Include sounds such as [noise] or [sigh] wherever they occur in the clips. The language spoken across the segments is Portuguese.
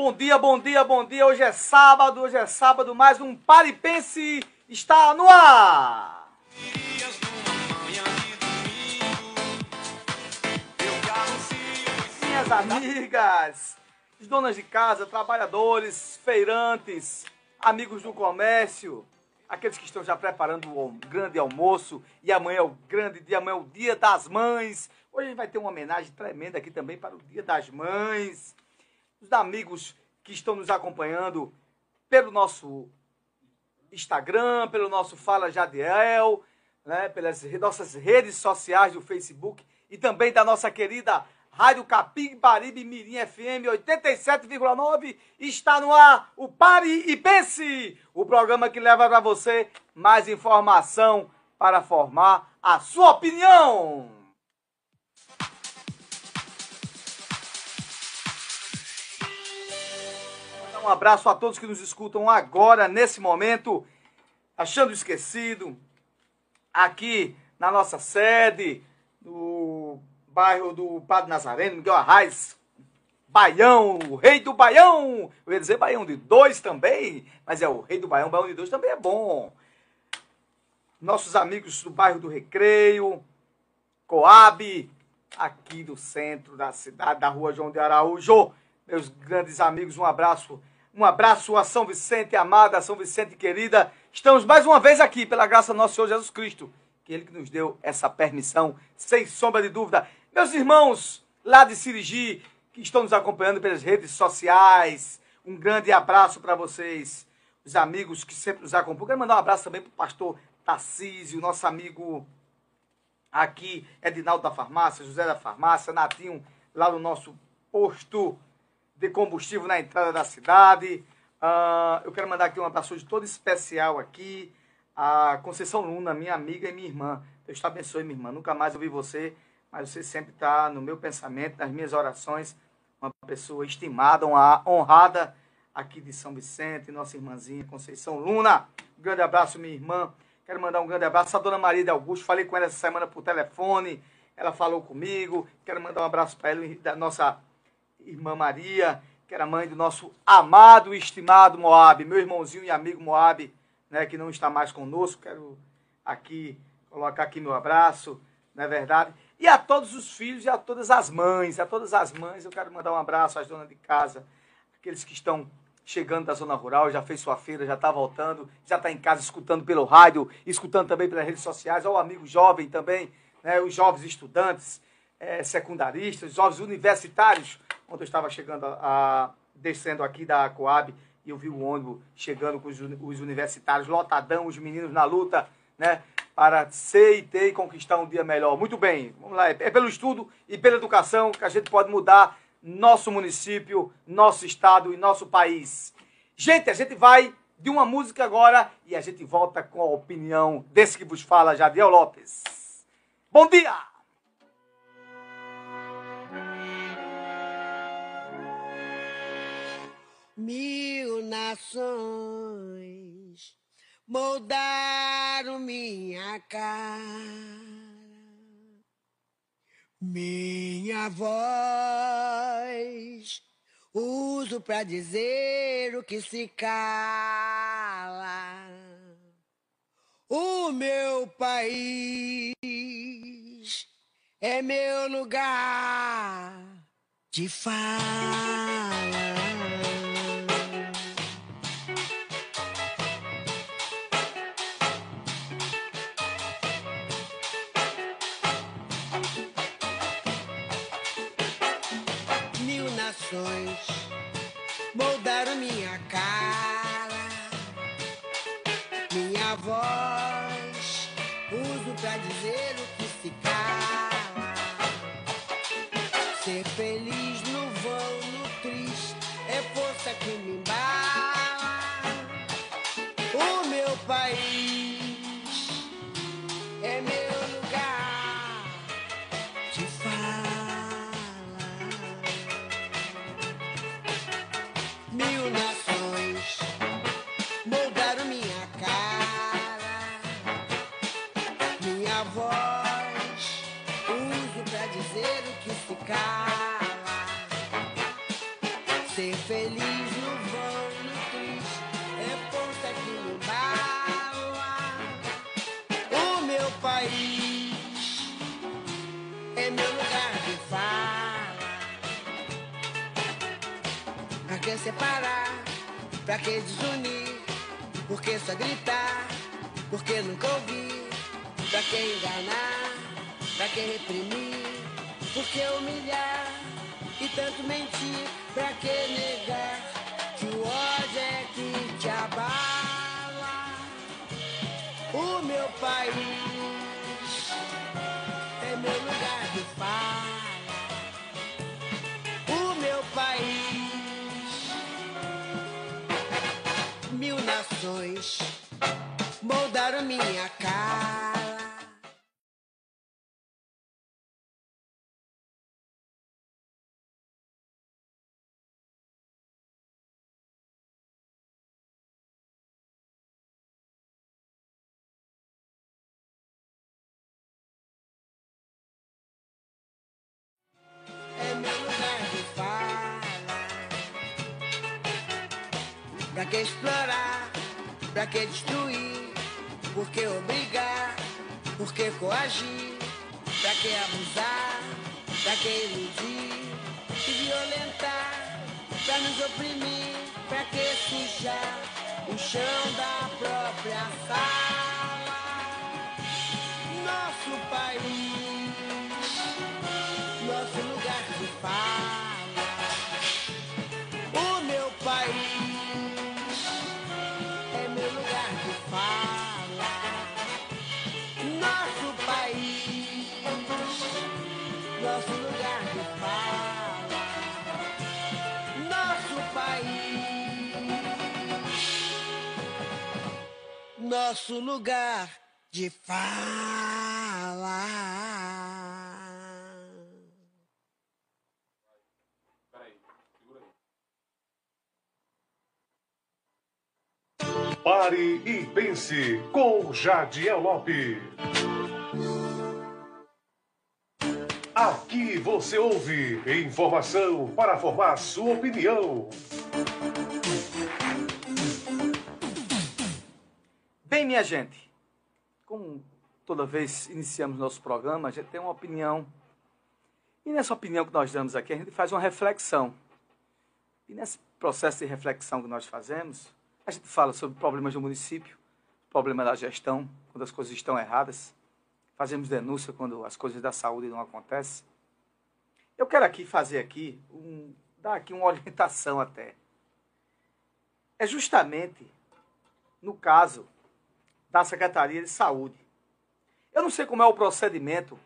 Bom dia, bom dia, bom dia. Hoje é sábado, hoje é sábado, mais um Paripense está no ar. Minhas amigas, donas de casa, trabalhadores, feirantes, amigos do comércio, aqueles que estão já preparando o grande almoço e amanhã é o grande dia, amanhã é o dia das mães. Hoje a gente vai ter uma homenagem tremenda aqui também para o dia das mães os amigos que estão nos acompanhando pelo nosso Instagram, pelo nosso Fala Jadiel, né, pelas nossas redes sociais do Facebook e também da nossa querida Rádio Capibaribe Mirim FM 87,9 está no ar o Pare e Pense, o programa que leva para você mais informação para formar a sua opinião. Um abraço a todos que nos escutam agora, nesse momento, achando esquecido, aqui na nossa sede, no bairro do Padre Nazareno, Miguel Arraes, Baião, o rei do Baião. Eu ia dizer Baião de dois também, mas é o rei do Baião, Baião de dois também é bom. Nossos amigos do bairro do Recreio, Coab, aqui do centro da cidade, da rua João de Araújo. Meus grandes amigos, um abraço um abraço a São Vicente, amada São Vicente querida. Estamos mais uma vez aqui, pela graça do nosso Senhor Jesus Cristo, que Ele que nos deu essa permissão, sem sombra de dúvida. Meus irmãos lá de Sirigi, que estão nos acompanhando pelas redes sociais, um grande abraço para vocês. Os amigos que sempre nos acompanham. Quero mandar um abraço também para o pastor Tarcísio, nosso amigo aqui, Edinaldo da Farmácia, José da Farmácia, Natinho, lá no nosso posto de combustível na entrada da cidade. Uh, eu quero mandar aqui um abraço de todo especial aqui. A Conceição Luna, minha amiga e minha irmã. Deus te abençoe, minha irmã. Nunca mais ouvi você, mas você sempre está no meu pensamento, nas minhas orações. Uma pessoa estimada, uma honrada aqui de São Vicente, nossa irmãzinha Conceição Luna. Um grande abraço, minha irmã. Quero mandar um grande abraço à dona Maria de Augusto. Falei com ela essa semana por telefone. Ela falou comigo. Quero mandar um abraço para ela, da nossa irmã Maria, que era mãe do nosso amado e estimado Moab, meu irmãozinho e amigo Moab, né, que não está mais conosco. Quero aqui colocar aqui meu abraço, não é verdade? E a todos os filhos e a todas as mães, a todas as mães, eu quero mandar um abraço às donas de casa, aqueles que estão chegando da zona rural, já fez sua feira, já está voltando, já está em casa escutando pelo rádio, escutando também pelas redes sociais, ao amigo jovem também, né, os jovens estudantes, é, secundaristas, jovens universitários, Ontem eu estava chegando, a, a, descendo aqui da Coab e eu vi o ônibus chegando com os, os universitários, lotadão, os meninos na luta, né? Para ser e ter e conquistar um dia melhor. Muito bem, vamos lá. É pelo estudo e pela educação que a gente pode mudar nosso município, nosso estado e nosso país. Gente, a gente vai de uma música agora e a gente volta com a opinião desse que vos fala, Jadiel Lopes. Bom dia! Mil nações moldaram minha cara, minha voz uso para dizer o que se cala. O meu país é meu lugar de fala. cala. Ser feliz no vão no triste é ponta que não bala. O meu país é meu lugar de fala. Pra que separar? É pra que desunir? Por que só gritar? Por que nunca ouvir? Pra que enganar? Pra que reprimir? Que humilhar? E tanto mentir? Pra que negar? Que o ódio é que te abala. O meu país que coagir? Pra que abusar? Pra que iludir? E violentar? Pra nos oprimir? Pra que sujar o chão da própria sala? Nosso país nosso nosso lugar de fala. Pare e pense com Jadiel Lopes. Aqui você ouve informação para formar sua opinião. Bem, minha gente, como toda vez iniciamos nosso programa, a gente tem uma opinião. E nessa opinião que nós damos aqui, a gente faz uma reflexão. E nesse processo de reflexão que nós fazemos, a gente fala sobre problemas do município, problema da gestão, quando as coisas estão erradas. Fazemos denúncia quando as coisas da saúde não acontecem. Eu quero aqui fazer aqui, um, dar aqui uma [laughs] orientação até. É justamente no caso da Secretaria de Saúde. Eu não sei como é o procedimento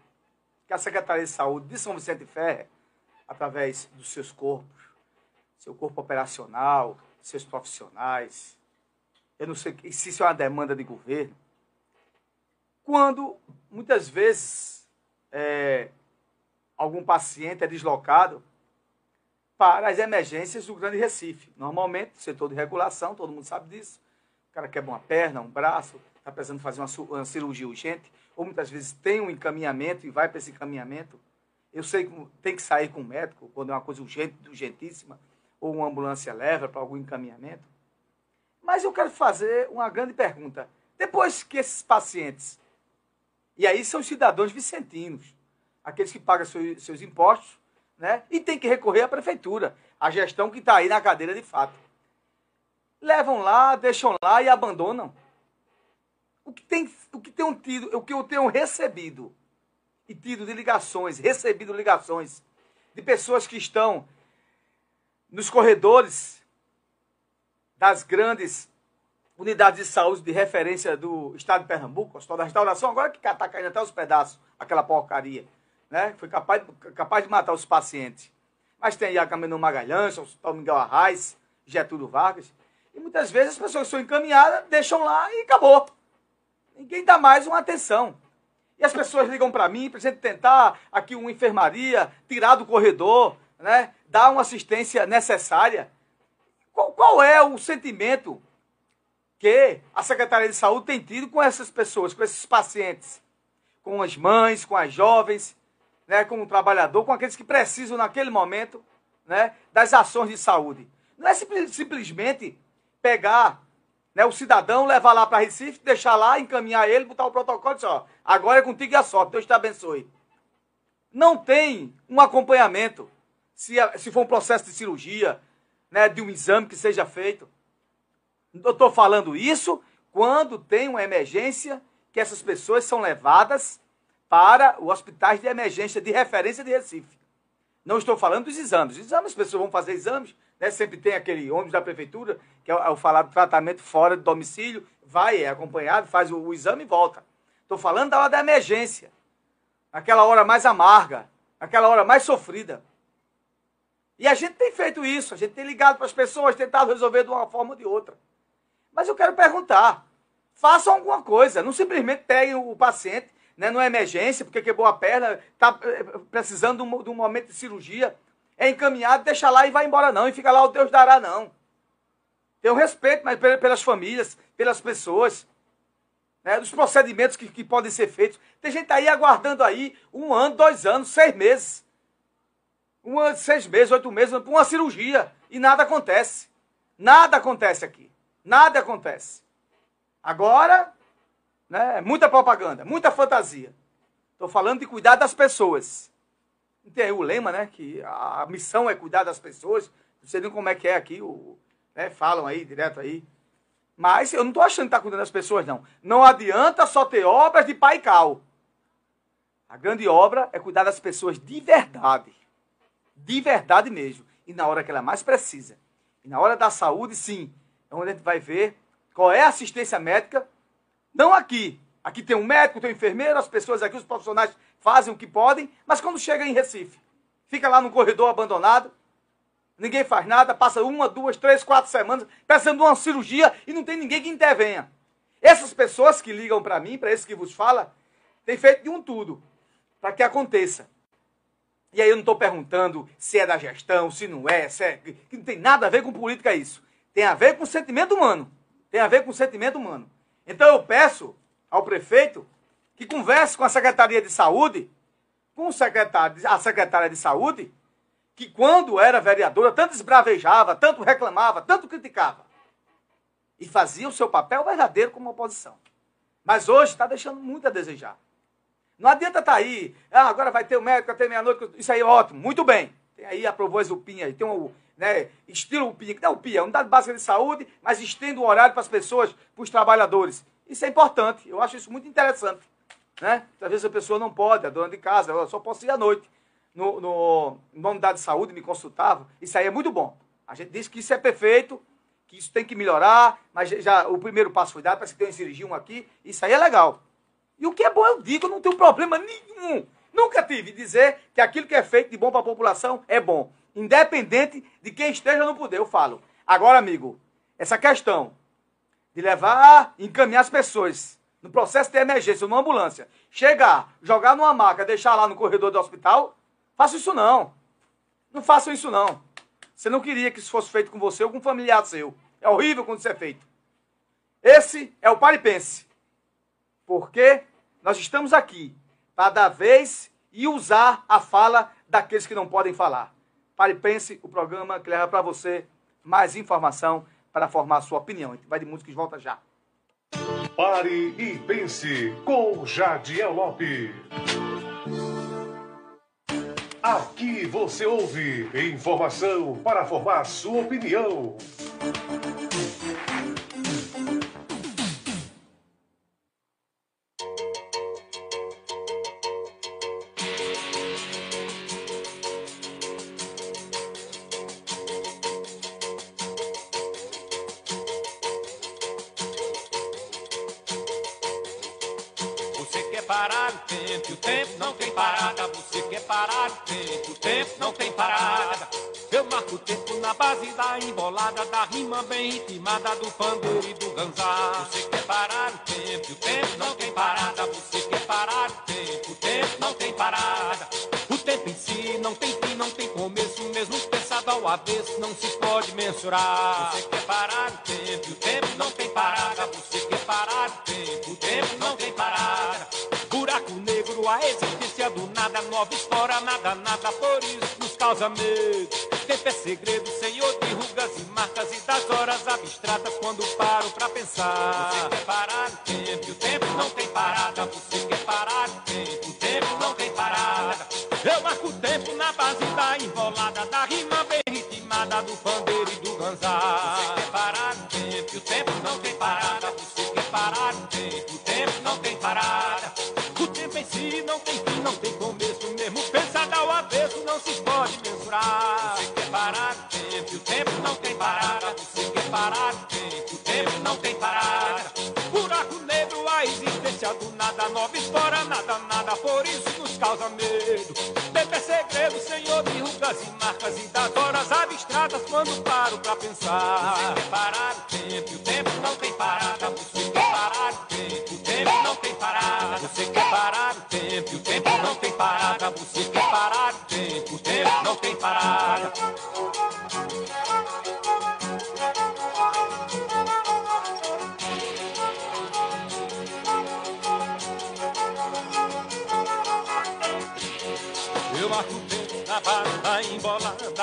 que a Secretaria de Saúde de São Vicente Ferre, através dos seus corpos, seu corpo operacional, seus profissionais, eu não sei se isso é uma demanda de governo, quando muitas vezes é, algum paciente é deslocado para as emergências do Grande Recife. Normalmente, setor de regulação, todo mundo sabe disso. O cara quebra uma perna, um braço, está precisando fazer uma, uma, cirurgia urgente, ou muitas vezes tem um encaminhamento e vai para esse encaminhamento. Eu sei que tem que sair com o médico quando é uma coisa urgente, urgentíssima, ou uma ambulância leva para algum encaminhamento. Mas eu quero fazer uma grande pergunta. Depois que esses pacientes, e aí são cidadãos vicentinos, aqueles que pagam seus, seus impostos, né? E tem que recorrer à prefeitura, a gestão que está aí na cadeira de fato. Levam lá, deixam lá e abandonam. O que, tem, o que tenho tido, o que eu tenho recebido e tido de ligações, recebido ligações de pessoas que estão nos corredores das grandes unidades de saúde de referência do estado de Pernambuco, Hospital da Restauração, agora que está caindo até os pedaços, aquela porcaria, né? Foi capaz, capaz de matar os pacientes. Mas tem Caminho Magalhães, o Hospital Miguel Arraes, Getúlio Vargas, e muitas vezes as pessoas são encaminhadas, deixam lá e acabou. Ninguém dá mais uma atenção. E as pessoas ligam para mim, para gente tentar aqui uma enfermaria, tirar do corredor, né? dar uma assistência necessária. Qual, qual, é o sentimento que a Secretaria de Saúde tem tido com essas pessoas, com esses pacientes? Com as mães, com as jovens, né? com o trabalhador, com aqueles que precisam naquele momento né, das ações de saúde. Não é simplesmente pegar né, o cidadão, levar lá para Recife, deixar lá, encaminhar ele, botar o protocolo e dizer, ó, agora é contigo e a sorte, Deus te abençoe. Não tem um acompanhamento, se, se for um processo de cirurgia, né, de um exame que seja feito. Eu estou falando isso quando tem uma emergência que essas pessoas são levadas para os hospitais de emergência de referência de Recife. Não estou falando dos exames. Exames, as pessoas vão fazer exames, né? sempre tem aquele ônibus da prefeitura, que é é o falado tratamento fora do domicílio, vai, é acompanhado, faz o, o exame e volta. Estou falando da hora da emergência, aquela hora mais amarga, aquela hora mais sofrida. E a gente tem feito isso, a gente tem ligado para as pessoas, tentado resolver de uma forma ou de outra. Mas eu quero perguntar: façam alguma coisa, não simplesmente peguem o paciente né, numa emergência, porque quebrou a perna, está eh, precisando de um, de um, momento de cirurgia, é encaminhado, deixa lá e vai embora não, e fica lá o Deus dará não. Tenho respeito mas pelas famílias, pelas pessoas, né, dos procedimentos que, que podem ser feitos. Tem gente aí aguardando aí um ano, dois anos, seis meses. Um ano, seis meses, oito meses, para uma cirurgia. E nada acontece. Nada acontece aqui. Nada acontece. Agora, né, muita propaganda, muita fantasia. Estou falando de cuidar das pessoas. Tem aí o lema, né? Que a missão é cuidar das pessoas. Não sei nem como é que é aqui, o, né, falam aí, direto aí. Mas eu não estou achando que está cuidando das pessoas, não. Não adianta só ter obras de pai cal. A grande obra é cuidar das pessoas de verdade. De verdade mesmo. E na hora que ela mais precisa. E na hora da saúde, sim, é onde a gente vai ver qual é a assistência médica. Não aqui. Aqui tem um médico, tem um enfermeiro, as pessoas aqui, os profissionais fazem o que podem, mas quando chega em Recife, fica lá no corredor abandonado, ninguém faz nada, passa uma, duas, três, quatro semanas precisando de uma cirurgia e não tem ninguém que intervenha. Essas pessoas que ligam para mim, para esse que vos fala, têm feito de um tudo para que aconteça. E aí eu não estou perguntando se é da gestão, se não é, se é. Não tem nada a ver com política isso. Tem a ver com sentimento humano. Tem a ver com sentimento humano. Então eu peço ao prefeito que converse com a Secretaria de Saúde, com o secretário, a secretária de Saúde, que quando era vereadora tanto esbravejava, tanto reclamava, tanto criticava. E fazia o seu papel verdadeiro como oposição. Mas hoje está deixando muito a desejar. Não adianta estar tá aí, ah, agora vai ter o médico até meia-noite, isso aí é ótimo, muito bem. Tem aí, aprovou as UPinha aí, tem um, né, estilo UPinha, que não é UPinha, é unidade básica de saúde, mas estende o horário para as pessoas, para os trabalhadores. Isso é importante, eu acho isso muito interessante. Né? Às vezes a pessoa não pode, a dona de casa, eu só posso ir à noite. No, no, numa unidade de saúde me consultava, isso aí é muito bom. A gente diz que isso é perfeito, que isso tem que melhorar, mas já o primeiro passo foi dado, parece que tem um aqui, isso aí é legal. E o que é bom eu digo, não tenho problema nenhum. Nunca tive dizer que aquilo que é feito de bom para a população é bom. Independente de quem esteja no poder, eu falo. Agora, amigo, essa questão de levar, encaminhar as pessoas no processo de emergência, numa ambulância, chegar, jogar numa maca, deixar lá no corredor do hospital, faça isso não. Não façam isso não. Você não queria que isso fosse feito com você ou com um familiar seu. É horrível quando isso é feito. Esse é o paripense. Porque nós estamos aqui para dar vez e usar a fala daqueles que não podem falar. Pare pense, o programa que leva para você mais informação para formar a sua opinião. Vai de música e volta já. Pare e pense com Jadiel Lopes. Aqui você ouve informação para formar sua opinião. Embolada da rima bem ritmada do pandeiro e do ganzá. Você quer parar o tempo, e o tempo não tem parada. Você quer parar o tempo, o tempo não tem parada. O tempo em si não tem fim, não tem começo, mesmo pensado ao avesso, não se pode mensurar. Você quer parar o tempo, e o tempo não tem parada. Você quer parar o tempo, o tempo não tem parada. Buraco negro, a existência do nada, nova história, nada, nada, por isso nos causa medo. Tempo é segredo, Senhor, de Você quer parar o tempo, o tempo não tem parada. Você quer parar o tempo, o tempo não tem parada. Eu marco o tempo na base da enrolada, da rima bem ritmada, do pandeiro e do ganzar. Nada, nova fora, nada, nada, por isso nos causa medo. Tempo é segredo, Senhor, de rugas e marcas e das horas abstratas quando paro pra pensar. Você quer parar o tempo, o tempo não tem parada. Você quer parar o tempo, o tempo não tem parada. Você quer parar o tempo, o tempo não tem parada. Você quer parar o tempo, o tempo não tem parada.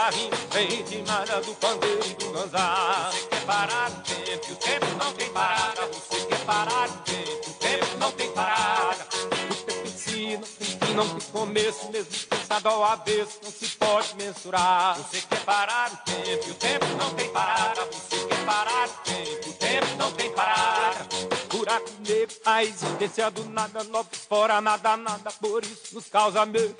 Rima bem ritmada do pandeiro e do ganzar. Você quer parar o tempo, o tempo não tem parada. Você quer parar o tempo, o tempo não tem parada. O tempo em si não tem começo, mesmo pensado ao avesso, não se pode mensurar. Você quer parar o tempo, o tempo não tem parada. Você quer parar o tempo, o tempo não tem parada. Buraco negro, a existência do nada, logo fora, nada, nada, por isso nos causa medo.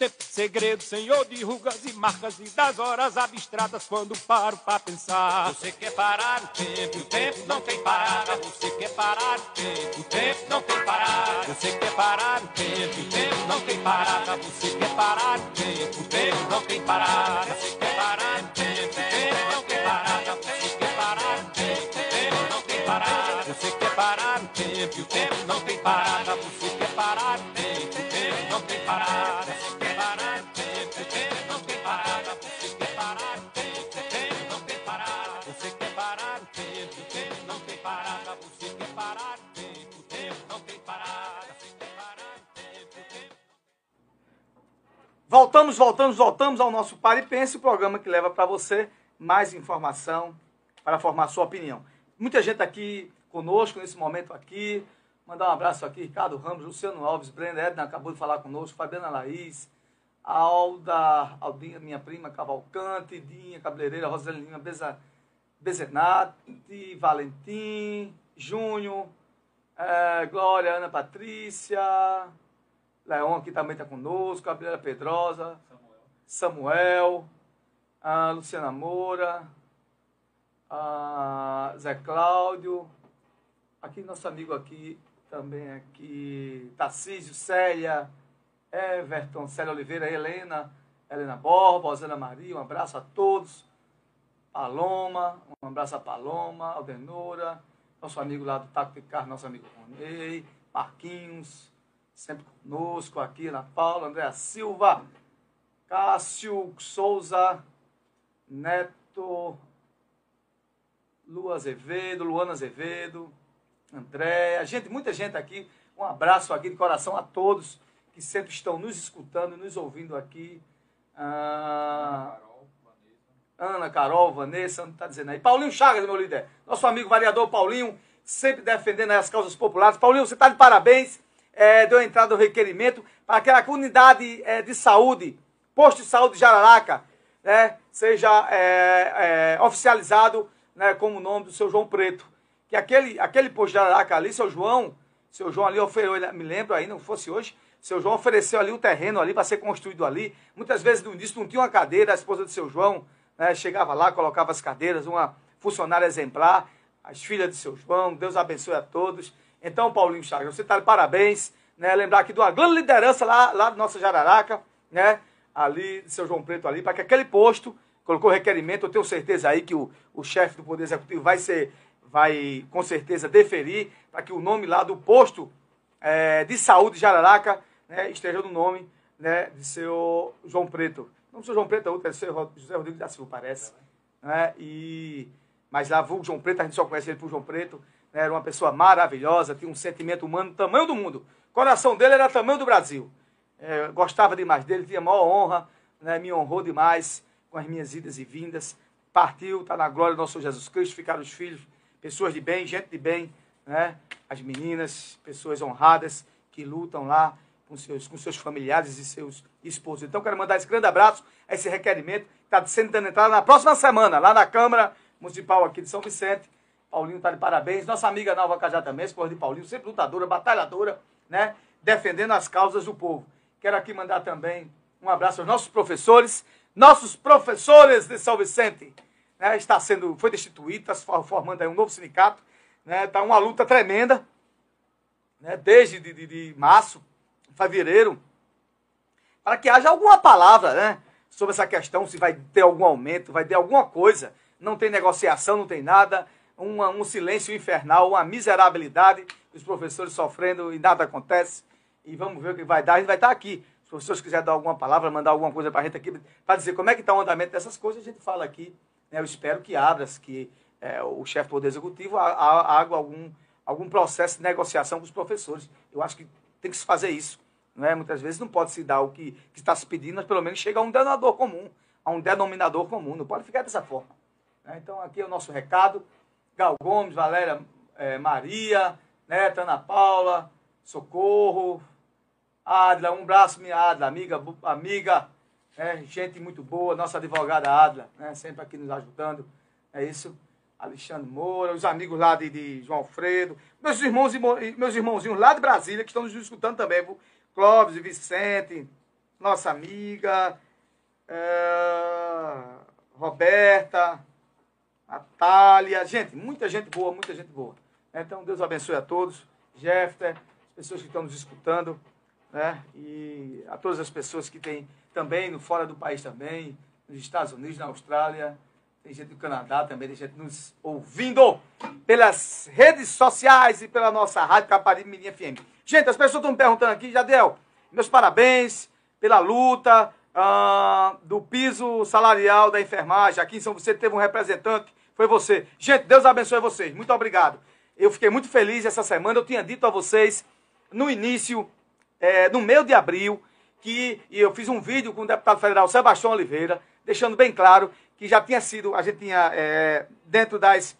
Tempo segredo, senhor de rugas e marcas e das horas abstratas quando paro pra pensar. Você quer parar o tempo, o tempo não tem parada. Você quer parar o tempo, o tempo não tem parada. Você quer parar o tempo, o tempo não tem parada. Você quer parar o tempo, o tempo não tem parada. Você quer parar o tempo, o tempo não tem parada. Você quer parar o tempo, o tempo não tem parada. Você quer parar o tempo, o tempo não tem parada. Você Voltamos, voltamos, voltamos ao nosso Pare e Pense, o programa que leva para você mais informação para formar sua opinião. Muita gente aqui conosco nesse momento aqui. Mandar um abraço aqui, Ricardo Ramos, Luciano Alves, Brenda Edna acabou de falar conosco, Fabiana Laís, Alda, Aldinha, minha prima Cavalcante, Dinha Cabeleireira, Rosalina Beza, Bezenati, Valentim, Júnior, eh, Glória, Ana Patrícia, Leon aqui também está conosco, Gabriela Pedrosa, Samuel, a Luciana Moura, Zé Cláudio, aqui nosso amigo aqui também aqui, Tarcísio, Célia, Everton, Célia Oliveira, Helena, Helena Borba, Rosana Maria, um abraço a todos. Paloma, um abraço a Paloma, Aldenora, nosso amigo lá do Taco de Carro, nosso amigo Ronei, Marquinhos, sempre conosco aqui, Ana Paula, Andréa Silva, Cássio Souza, Neto, Lu Azevedo, Luana Azevedo, Andréa, gente, muita gente aqui. Um abraço aqui de coração a todos que sempre estão nos escutando, nos ouvindo aqui. Ah, Ana, Carol, Vanessa, não está dizendo aí. Paulinho Chagas, meu líder. Nosso amigo vereador Paulinho, sempre defendendo as causas populares. Paulinho, você está de parabéns. É, deu entrada no requerimento para que aquela unidade é, de saúde, posto de saúde de Jararaca, né, seja é, é, oficializado né, como o nome do seu João Preto. Que aquele, aquele posto de Jararaca ali, seu João, seu João ali ofereceu, me lembro aí, não fosse hoje, seu João ofereceu ali o terreno ali para ser construído ali. Muitas vezes no início não tinha uma cadeira, a esposa do seu João né, chegava lá, colocava as cadeiras, uma funcionária exemplar, as filhas de seu João, Deus abençoe a todos. Então, Paulinho Chagas, você está de parabéns, né? Lembrar aqui de uma grande liderança lá, lá do nossa Jararaca, né? Ali, de seu João Preto ali, para que aquele posto colocou requerimento, eu tenho certeza aí que o, o chefe do Poder Executivo vai ser, vai com certeza deferir para que o nome lá do posto é, de saúde de Jararaca né, esteja no nome né, de seu João Preto. Não seu João Preto, é outro, é seu José Rodrigo da Silva, parece. Né? E, mas lá, vulgo João Preto, a gente só conhece ele por João Preto. Era uma pessoa maravilhosa, tinha um sentimento humano tamanho do mundo. O coração dele era tamanho do Brasil. É, gostava demais dele, tinha a maior honra né, me honrou demais com as minhas idas e vindas. Partiu, está na glória do nosso Jesus Cristo, ficaram os filhos, pessoas de bem, gente de bem, né? as meninas, pessoas honradas que lutam lá com seus, com seus familiares e seus esposos. Então, quero mandar esse grande abraço a esse requerimento que está sendo dando entrada na próxima semana, lá na Câmara Municipal aqui de São Vicente. Paulinho está de parabéns. Nossa amiga Nalva Cajá também, esposa de Paulinho, sempre lutadora, batalhadora, né? defendendo as causas do povo. Quero aqui mandar também um abraço aos nossos professores, nossos professores de São Vicente. Né? Está sendo, foi destituído, está formando aí um novo sindicato. Está né? Tá uma luta tremenda, né? desde de, de, de março, fevereiro, para que haja alguma palavra né? sobre essa questão, se vai ter algum aumento, vai ter alguma coisa. Não tem negociação, não tem nada. Uma, um silêncio infernal, uma miserabilidade, os professores sofrendo e nada acontece. E vamos ver o que vai dar. A gente vai estar aqui. Se os professores quiserem dar alguma palavra, mandar alguma coisa para a gente aqui, para dizer como é que está o andamento dessas coisas, a gente fala aqui. Né? Eu espero que abra, que é, o chefe do Poder Executivo haga algum, algum processo de negociação com os professores. Eu acho que tem que se fazer isso. Não é? Muitas vezes não pode se dar o que, que está se pedindo, mas pelo menos chega a um denominador comum, a um denominador comum. Não pode ficar dessa forma. Né? Então, aqui é o nosso recado. Gal Gomes, Valéria é, Maria, né, Ana Paula, Socorro, Adla, um abraço, minha Adla, amiga, amiga, né, gente muito boa, nossa advogada Adla, né, sempre aqui nos ajudando. É isso. Alexandre Moura, os amigos lá de, de João Alfredo, meus irmãos e meus irmãozinhos lá de Brasília, que estão nos escutando também? Clóvis e Vicente, nossa amiga, é, Roberta, Natália, gente, muita gente boa, muita gente boa. Então, Deus abençoe a todos, Jefter, as pessoas que estão nos escutando, né? E a todas as pessoas que têm também, no fora do país também, nos Estados Unidos, na Austrália, tem gente do Canadá também, tem gente nos ouvindo pelas redes sociais e pela nossa rádio Caparibe Mirim FM. Gente, as pessoas estão me perguntando aqui, Jadel, meus parabéns pela luta ah, do piso salarial da enfermagem. Aqui em São Vicente teve um representante, foi você. Gente, Deus abençoe vocês. Muito obrigado. Eu fiquei muito feliz essa semana. Eu tinha dito a vocês no início, é, no meio de abril, que eu fiz um vídeo com o deputado federal Sebastião Oliveira, deixando bem claro que já tinha sido, a gente tinha é, dentro das,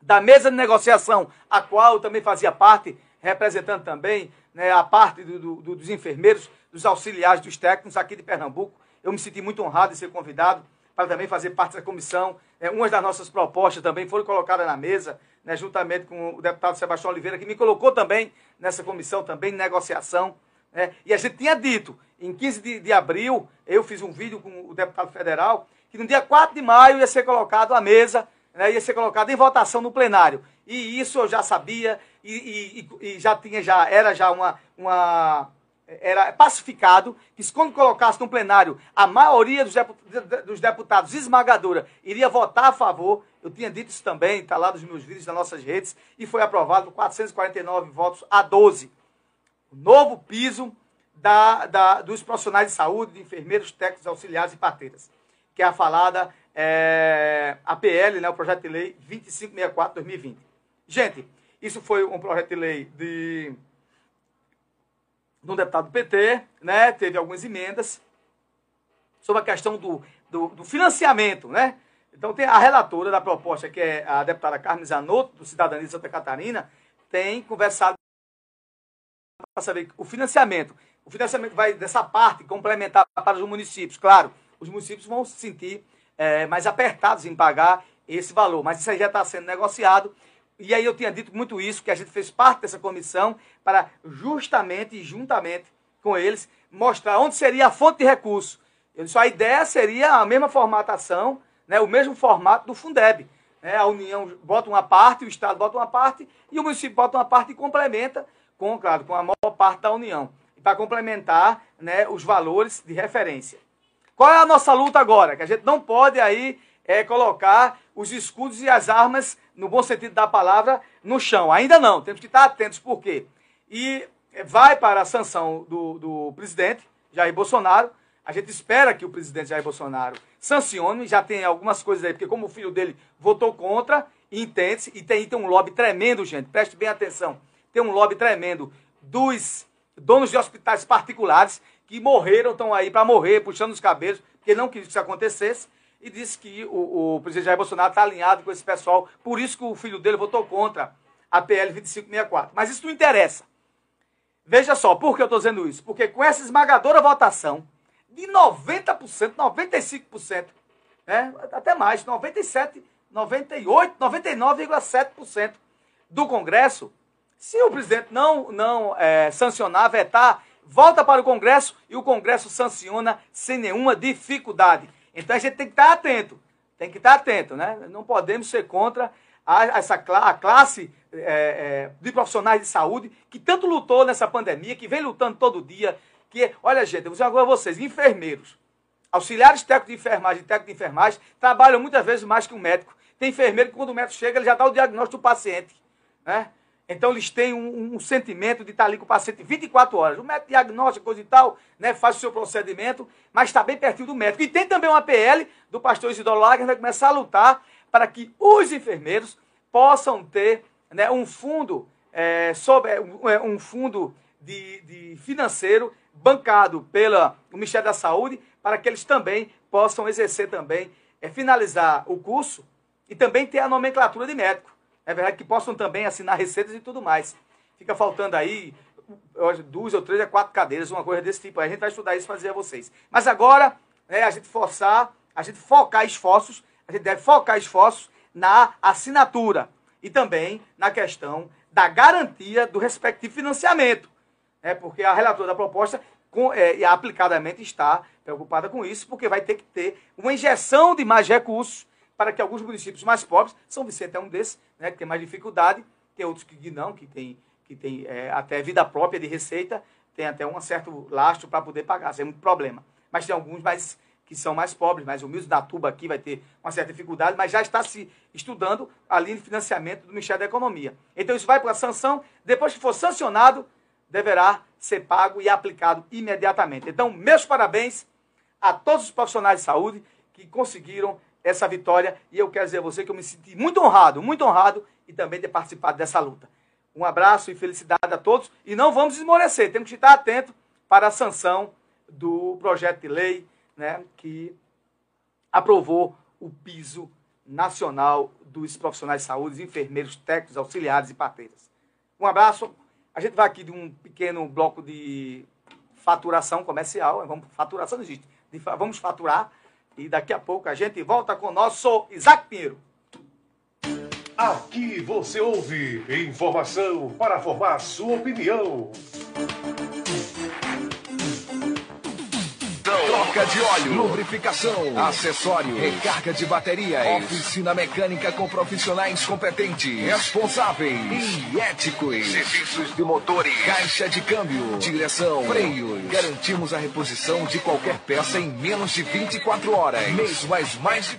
da mesa de negociação, a qual eu também fazia parte, representando também né, a parte do, do, dos enfermeiros, dos auxiliares, dos técnicos aqui de Pernambuco. Eu me senti muito honrado de ser convidado para também fazer parte da comissão. É, umas das nossas propostas também foram colocadas na mesa, né, juntamente com o deputado Sebastião Oliveira, que me colocou também nessa comissão também de negociação. Né, e a gente tinha dito, em 15 de, de abril, eu fiz um vídeo com o deputado federal, que no dia 4 de maio ia ser colocado à mesa, né, ia ser colocado em votação no plenário. E isso eu já sabia e, e, e já tinha já era já uma, uma era pacificado que quando colocasse no plenário a maioria dos deputados, dos deputados esmagadora iria votar a favor. Eu tinha dito isso também, está lá nos meus vídeos, nas nossas redes, e foi aprovado por 449 votos a 12. O novo piso da, da, dos profissionais de saúde, de enfermeiros, técnicos, auxiliares e parteiras que é a falada é, APL, né, o projeto de lei 2564-2020. Gente, isso foi um projeto de lei de, de um deputado do PT, né, teve algumas emendas sobre a questão do, do, do financiamento, né? Então tem a relatora da proposta, que é a deputada Carmen Zanotto, do Cidadania de Santa Catarina, tem conversado para saber o financiamento. O financiamento vai dessa parte complementar para os municípios, claro os municípios vão se sentir é, mais apertados em pagar esse valor. Mas isso aí já está sendo negociado. E aí eu tinha dito muito isso, que a gente fez parte dessa comissão para justamente juntamente com eles mostrar onde seria a fonte de recurso. Eu disse, a ideia seria a mesma formatação, né, o mesmo formato do Fundeb. Né, a União bota uma parte, o Estado bota uma parte e o município bota uma parte e complementa com, claro, com a maior parte da União. Para complementar né, os valores de referência. Qual é a nossa luta agora? Que a gente não pode aí é, colocar os escudos e as armas, no bom sentido da palavra, no chão. Ainda não, temos que estar atentos, por quê? E vai para a sanção do, do presidente Jair Bolsonaro. A gente espera que o presidente Jair Bolsonaro sancione, já tem algumas coisas aí, porque como o filho dele votou contra, entende-se, e tem, tem um lobby tremendo, gente, preste bem atenção, tem um lobby tremendo dos donos de hospitais particulares que morreram, estão aí para morrer, puxando os cabelos, porque não quis que isso acontecesse, e disse que o, o presidente Jair Bolsonaro está alinhado com esse pessoal, por isso que o filho dele votou contra a PL 2564. Mas isso não interessa. Veja só, por que eu estou dizendo isso? Porque com essa esmagadora votação de 90%, 95%, né, até mais, 97%, 98%, 99,7% do Congresso, se o presidente não, não é, sancionar, vetar, volta para o Congresso e o Congresso sanciona sem nenhuma dificuldade. Então a gente tem que estar atento, tem que estar atento, né? Não podemos ser contra a, essa a classe é, é, de profissionais de saúde que tanto lutou nessa pandemia, que vem lutando todo dia, que, olha gente, eu vou dizer agora a vocês, enfermeiros, auxiliares técnicos de enfermagem técnicos de enfermagem trabalham muitas vezes mais que um médico. Tem enfermeiro que quando o médico chega, ele já dá o diagnóstico do paciente, né? Então eles têm um, um, sentimento de estar ali com o paciente 24 horas. O médico diagnóstico, coisa e tal, né, faz o seu procedimento, mas está bem pertinho do médico. E tem também uma PL do pastor Isidoro Lager, que vai começar a lutar para que os enfermeiros possam ter né, um fundo, é, sobre, um, é, um fundo de, de, financeiro bancado pelo Ministério da Saúde, para que eles também possam exercer também, é, finalizar o curso e também ter a nomenclatura de médico. É verdade que possam também assinar receitas e tudo mais. Fica faltando aí duas ou três ou quatro cadeiras, uma coisa desse tipo. A gente vai estudar isso e fazer a vocês. Mas agora, né, a gente forçar, a gente focar esforços, a gente deve focar esforços na assinatura e também na questão da garantia do respectivo financiamento. Né, porque a relatora da proposta com, é, aplicadamente está preocupada com isso, porque vai ter que ter uma injeção de mais recursos para que alguns municípios mais pobres, São Vicente é um desses, né, que tem mais dificuldade, tem outros que não, que tem, que tem é, até vida própria de receita, tem até um certo lastro para poder pagar, sem muito problema. Mas tem alguns mais que são mais pobres, mais humildes, da Tuba aqui vai ter uma certa dificuldade, mas já está se estudando a linha de financiamento do Ministério da Economia. Então isso vai para a sanção, depois que for sancionado, deverá ser pago e aplicado imediatamente. Então, meus parabéns a todos os profissionais de saúde que conseguiram essa vitória. E eu quero dizer a você que eu me senti muito honrado, muito honrado e também ter participado dessa luta. Um abraço e felicidade a todos. E não vamos esmorecer, temos que estar atentos para a sanção do projeto de lei né, que aprovou o piso nacional dos profissionais de saúde, enfermeiros, técnicos, auxiliares e parteiras. Um abraço. A gente vai aqui de um pequeno bloco de faturação comercial. Vamos, faturação não existe. Vamos faturar e daqui a pouco a gente volta com o nosso Isaac Pinheiro. Aqui você ouve informação para formar sua opinião. Troca de óleo, lubrificação, acessório, recarga de baterias, oficina mecânica com profissionais competentes, responsáveis e éticos. Serviços de motores, caixa de câmbio, direção, freios. Garantimos a reposição de qualquer peça em menos de 24 horas. Mesmo as mais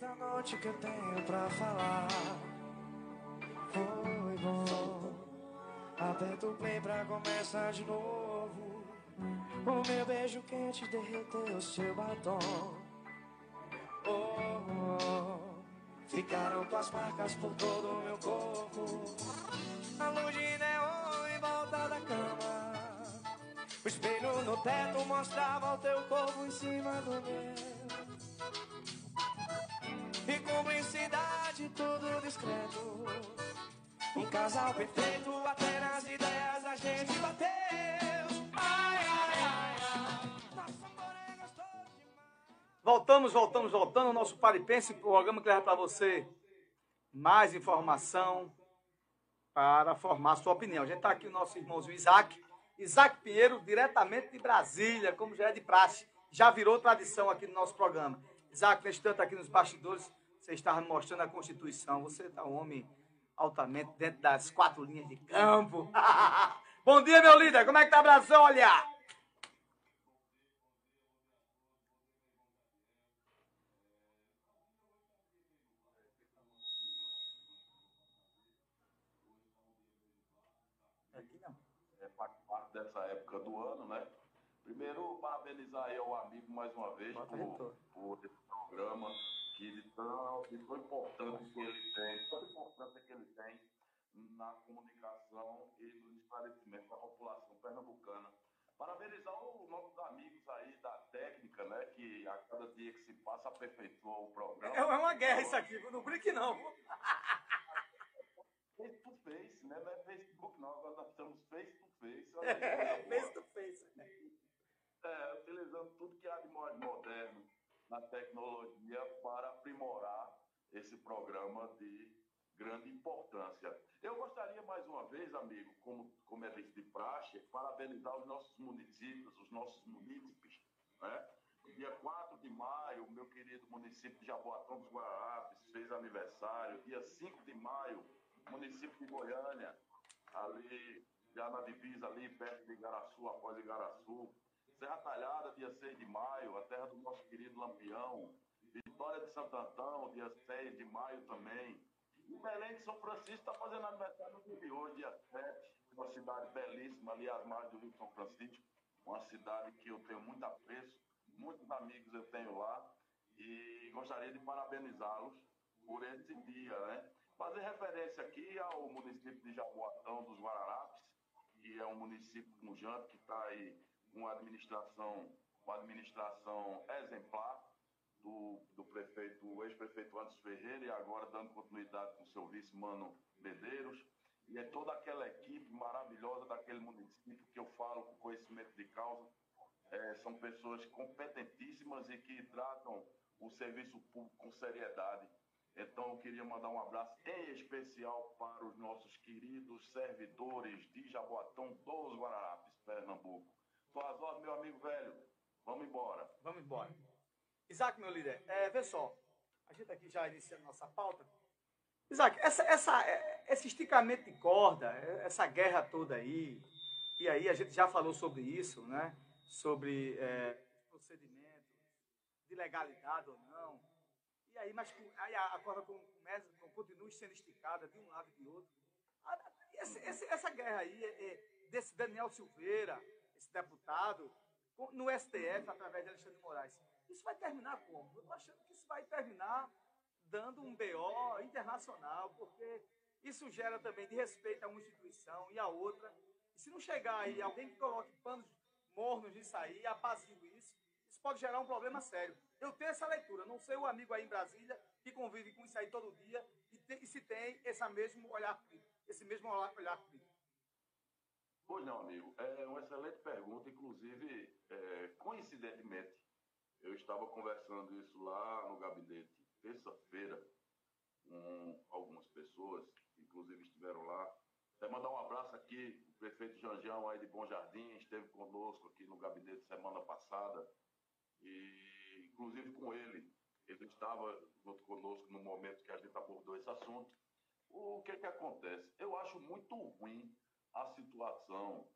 Da noite que eu tenho pra falar. Foi bom. Aperta o play pra começar de novo. O meu beijo quente derreteu seu batom. Oh, oh. Ficaram tuas marcas por todo o meu corpo. A luz de neon em volta da cama. O espelho no teto mostrava o teu corpo em cima do meu cumplicidade, tudo discreto. Um casal perfeito, até nas ideias a gente bateu. Ai, ai, ai. Voltamos, voltamos, voltando. Nosso Paripense, programa que leva para você mais informação para formar sua opinião. A gente está aqui o nosso irmãozinho Isaac. Isaac Pinheiro, diretamente de Brasília, como já é de praxe. Já virou tradição aqui no nosso programa. Isaac, nesse tanto aqui nos bastidores, você estava mostrando a Constituição. Você está um homem altamente dentro das quatro linhas de campo. [laughs] Bom dia, meu líder. Como é que tá Brasil? Olha! Aqui não. é, faz parte dessa época do ano, né? Primeiro, parabenizar aí ao amigo mais uma vez por, por esse programa de tão, de tão importante que ele tem, tão importância que ele tem na comunicação e no esclarecimento da população pernambucana. Parabenizar os nossos amigos aí da técnica, né? Que a cada dia que se passa aperfeiçoa o programa. É é uma guerra isso aqui. Não brinque, não. [laughs] Face to face, né? Não é Facebook, não. Agora nós estamos face to face. [laughs] Olha boa. Face to face. É, utilizando tudo que há de mais moderno na tecnologia para aprimorar esse programa de grande importância. Eu gostaria mais uma vez, amigo, como, como é de praxe, parabenizar os nossos municípios, os nossos munícipes. Né? Dia 4 de maio, o meu querido município de Jaboatão dos Guararapes fez aniversário. Dia 5 de maio, município de Goiânia, ali, já na divisa ali, perto de Igaraçu, após Igaraçu. Serra Talhada, dia 6 de maio, a terra do nosso querido Lampião. Vitória de Santo Antão, dia 6 de maio também. E Belém de São Francisco está fazendo aniversário no dia de hoje, dia 7. Uma cidade belíssima ali às margens do Rio São Francisco. Uma cidade que eu tenho muito apreço, muitos amigos eu tenho lá. E gostaria de parabenizá-los por esse dia, né? Fazer referência aqui ao município de Jaboatão dos Guararapes, que é um município pujante que está aí uma administração, uma administração exemplar do, do prefeito, ex-prefeito Anderson Ferreira e agora dando continuidade com o seu vice Mano Medeiros. E é toda aquela equipe maravilhosa daquele município que eu falo com conhecimento de causa. É, são pessoas competentíssimas e que tratam o serviço público com seriedade. Então, eu queria mandar um abraço em especial para os nossos queridos servidores de Jaboatão dos Guararapes, Pernambuco. Suas ordens, meu amigo velho. Vamos embora. Vamos embora. Isaac, meu líder, é, vê só. A gente aqui já iniciando nossa pauta. Isaac, essa, essa, é, esse esticamento de corda, é, essa guerra toda aí, e aí a gente já falou sobre isso, né? Sobre é, procedimento, de legalidade ou não. E aí, mas aí a, corda com- começa, continua sendo esticada de um lado e de outro. Esse- essa guerra aí, é, desse Daniel Silveira, deputado, no STF, através de Alexandre de Moraes, isso vai terminar como? Eu estou achando que isso vai terminar dando um BO internacional, porque isso gera também de respeito a uma instituição e a outra. E se não chegar aí alguém que coloque panos mornos nisso aí, apazigue isso, isso pode gerar um problema sério. Eu tenho essa leitura, não sei o amigo aí em Brasília que convive com isso aí todo dia e, te- e se tem esse mesmo olhar crítico, esse mesmo olhar, olhar crítico. Pois não, amigo. É uma excelente pergunta. Inclusive, é, coincidentemente, eu estava conversando isso lá no gabinete terça-feira com algumas pessoas, inclusive estiveram lá. Até mandar um abraço aqui, o prefeito Janjão aí de Bom Jardim, esteve conosco aqui no gabinete semana passada. E, inclusive, com ele, ele estava junto conosco no momento que a gente abordou esse assunto. O que que acontece? Eu acho muito ruim a situação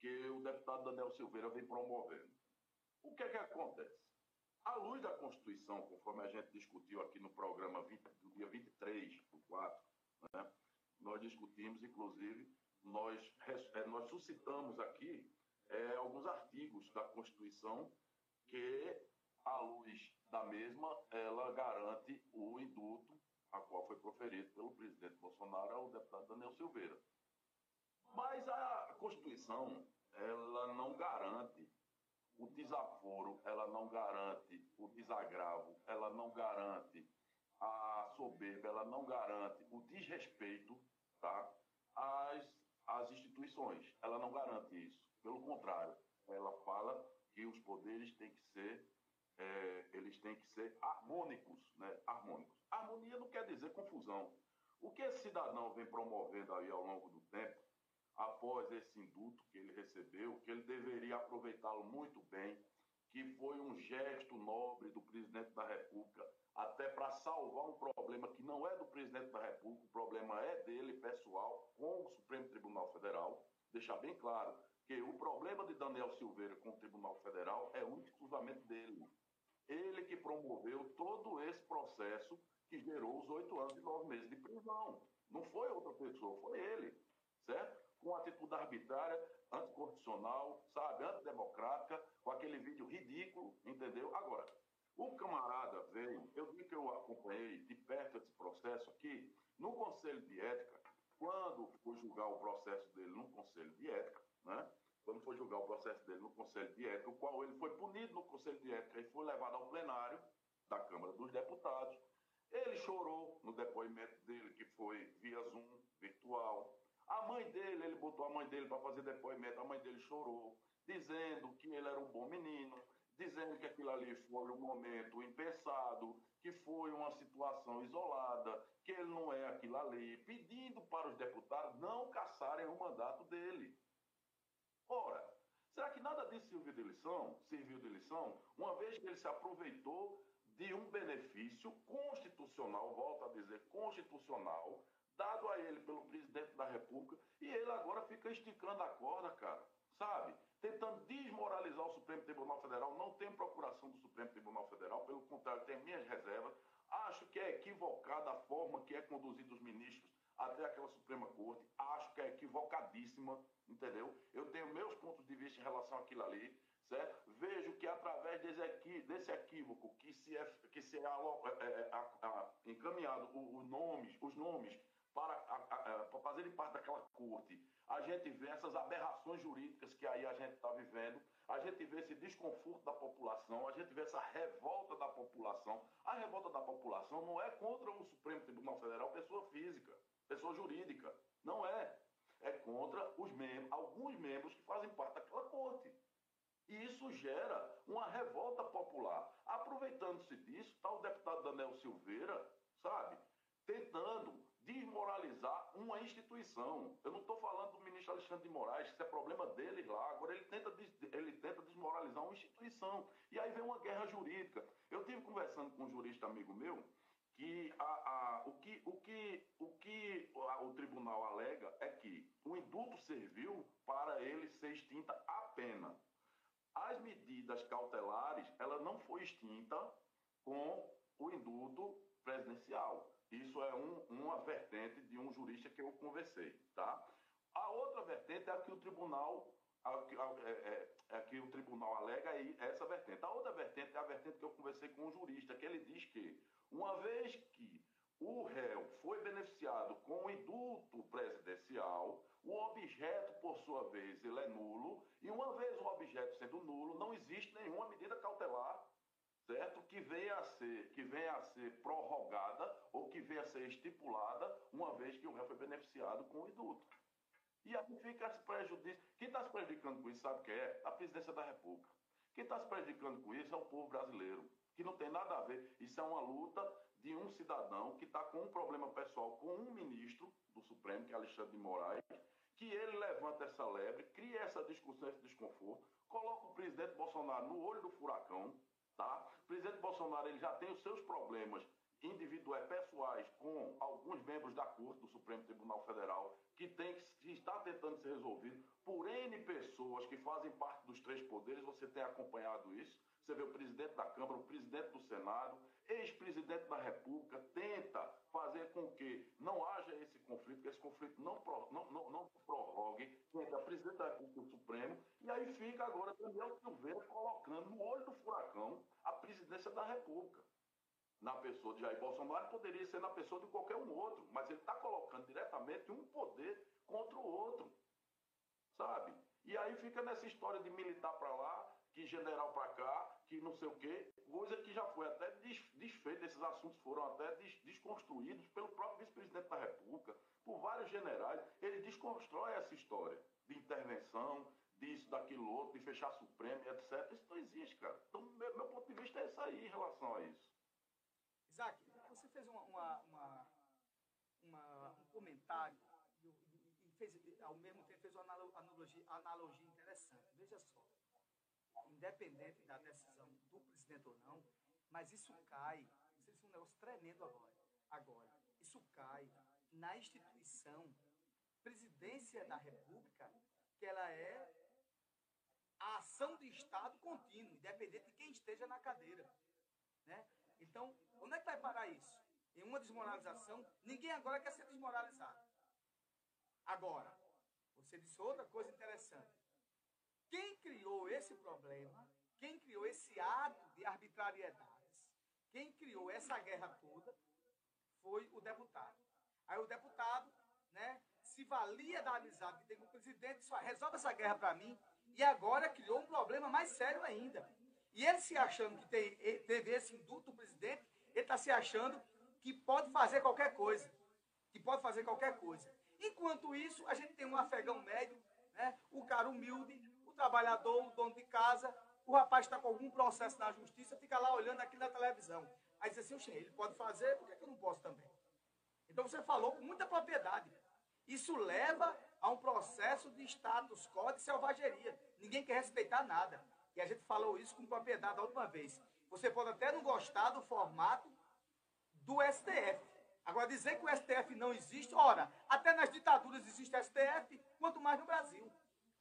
que o deputado Daniel Silveira vem promovendo. O que é que acontece? À luz da Constituição, conforme a gente discutiu aqui no programa 20, do dia 23 do 4, né, nós discutimos, inclusive, nós, é, nós suscitamos aqui é, alguns artigos da Constituição que, à luz da mesma, ela garante o indulto a qual foi proferido pelo presidente Bolsonaro ao deputado Daniel Silveira. Mas a Constituição, ela não garante o desaforo, ela não garante o desagravo, ela não garante a soberba, ela não garante o desrespeito tá, às, às instituições. Ela não garante isso. Pelo contrário, ela fala que os poderes têm que ser, é, eles têm que ser harmônicos, né? Harmônicos. Harmonia não quer dizer confusão. O que esse cidadão vem promovendo aí ao longo do tempo após esse induto que ele recebeu, que ele deveria aproveitá-lo muito bem, que foi um gesto nobre do presidente da República, até para salvar um problema que não é do presidente da República, o problema é dele, pessoal, com o Supremo Tribunal Federal. Deixar bem claro que o problema de Daniel Silveira com o Tribunal Federal é exclusivamente dele. Ele que promoveu todo esse processo que gerou os oito anos e nove meses de prisão. Não foi outra pessoa, foi ele, certo? Com atitude arbitrária, anticonstitucional, sabe, antidemocrática, com aquele vídeo ridículo, entendeu? Agora, o camarada veio, eu vi que eu acompanhei de perto esse processo aqui, no Conselho de Ética, quando foi julgar o processo dele no Conselho de Ética, né? Quando foi julgar o processo dele no Conselho de Ética, o qual ele foi punido no Conselho de Ética e foi levado ao plenário da Câmara dos Deputados. Ele chorou no depoimento dele, que foi via Zoom, virtual. A mãe dele, ele botou a mãe dele para fazer depoimento, a mãe dele chorou, dizendo que ele era um bom menino, dizendo que aquilo ali foi um momento impensado, que foi uma situação isolada, que ele não é aquilo ali, pedindo para os deputados não caçarem o mandato dele. Ora, será que nada disso serviu de lição? Serviu de lição, uma vez que ele se aproveitou de um benefício constitucional, volto a dizer, constitucional, dado a ele pelo presidente da República, e ele agora fica esticando a corda, cara, sabe? Tentando desmoralizar o Supremo Tribunal Federal. Não tem procuração do Supremo Tribunal Federal, pelo contrário, tem minhas reservas. Acho que é equivocada a forma que é conduzido os ministros até aquela Suprema Corte. Acho que é equivocadíssima, entendeu? Eu tenho meus pontos de vista em relação àquilo ali. Certo? Vejo que através desse, equi, desse equívoco que se é, que se é, é, é, é encaminhado os nomes, os nomes para, para fazerem parte daquela corte, a gente vê essas aberrações jurídicas que aí a gente está vivendo, a gente vê esse desconforto da população, a gente vê essa revolta da população. A revolta da população não é contra o Supremo Tribunal Federal, pessoa física, pessoa jurídica. Não é. É contra os membros, alguns membros que fazem parte daquela corte. E isso gera uma revolta popular. Aproveitando-se disso, está o deputado Daniel Silveira, sabe, tentando desmoralizar uma instituição. Eu não estou falando do ministro Alexandre de Moraes, que isso é problema dele lá. Agora ele tenta, ele tenta desmoralizar uma instituição. E aí vem uma guerra jurídica. Eu tive conversando com um jurista amigo meu que, a, a, o que, o que, o, que o tribunal alega é que o indulto serviu para ele ser extinta a pena. As medidas cautelares, ela não foi extinta com o indulto presidencial. Isso é um, uma vertente de um jurista que eu conversei, tá? A outra vertente é a que o tribunal a, que, é, é, é que o tribunal alega aí essa vertente. A outra vertente é a vertente que eu conversei com um jurista, que ele diz que, uma vez que o réu foi beneficiado com o indulto presidencial, o objeto, por sua vez, ele é nulo, e uma vez o objeto sendo nulo, não existe nenhuma medida cautelar certo? Que venha a ser, que venha a ser prorrogada ou que venha a ser estipulada uma vez que o réu foi beneficiado com o indulto. E aí fica esse prejudício. Quem está se prejudicando com isso, sabe o que é? A presidência da República. Quem está se prejudicando com isso é o povo brasileiro, que não tem nada a ver. Isso é uma luta de um cidadão que está com um problema pessoal com um ministro do Supremo, que é Alexandre de Moraes, que ele levanta essa lebre, cria essa discussão, esse desconforto, coloca o presidente Bolsonaro no olho do furacão, Tá? O presidente Bolsonaro ele já tem os seus problemas individuais, pessoais, com alguns membros da Corte do Supremo Tribunal Federal, que, tem, que está tentando ser resolvido por N pessoas que fazem parte dos três poderes. Você tem acompanhado isso, Você vê o presidente da Câmara, o presidente do Senado, ex-presidente da República, tenta fazer com que não haja esse conflito, que esse conflito não, não, não, não prorrogue entre a presidente da República e o Supremo, e aí fica agora Daniel Silveira colocando no olho do furacão a presidência da República. Na pessoa de Jair Bolsonaro, poderia ser na pessoa de qualquer um outro, mas ele está colocando diretamente um poder contra o outro, sabe? E aí fica nessa história de militar para lá, que general para cá, que não sei o quê, coisa que já foi até desfeita, esses assuntos foram até desconstruídos pelo próprio vice-presidente da República, por vários generais. Ele desconstrói essa história de intervenção, disso, daquilo outro, de fechar Supremo, etc. Isso não existe, cara. Então, meu, meu ponto de vista é esse aí em relação a isso. Isaac, você fez uma, uma, uma, uma um comentário e, fez, ao mesmo tempo fez uma analogia, analogia interessante. Veja só independente da decisão do presidente ou não, mas isso cai, isso é um negócio tremendo agora, agora, isso cai na instituição presidência da República, que ela é a ação do Estado contínua, independente de quem esteja na cadeira. Né? Então, onde é que vai parar isso? Em uma desmoralização, ninguém agora quer ser desmoralizado. Agora, você disse outra coisa interessante. Quem criou esse problema, quem criou esse ato de arbitrariedades, quem criou essa guerra toda, foi o deputado. Aí o deputado, né, se valia da amizade que tem com o presidente, só resolve essa guerra para mim, e agora criou um problema mais sério ainda. E ele se achando que tem, teve esse indulto do presidente, ele está se achando que pode fazer qualquer coisa. Que pode fazer qualquer coisa. Enquanto isso, a gente tem um afegão médio, né, o cara humilde, trabalhador, o dono de casa, o rapaz está com algum processo na justiça, fica lá olhando aqui na televisão. Aí diz assim, ele pode fazer, por que, eu não posso também? Então você falou com muita propriedade. Isso leva a um processo de status quo de selvageria. Ninguém quer respeitar nada. E a gente falou isso com propriedade da última vez. Você pode até não gostar do formato do STF. Agora, dizer que o STF não existe, ora, até nas ditaduras existe STF, quanto mais no Brasil.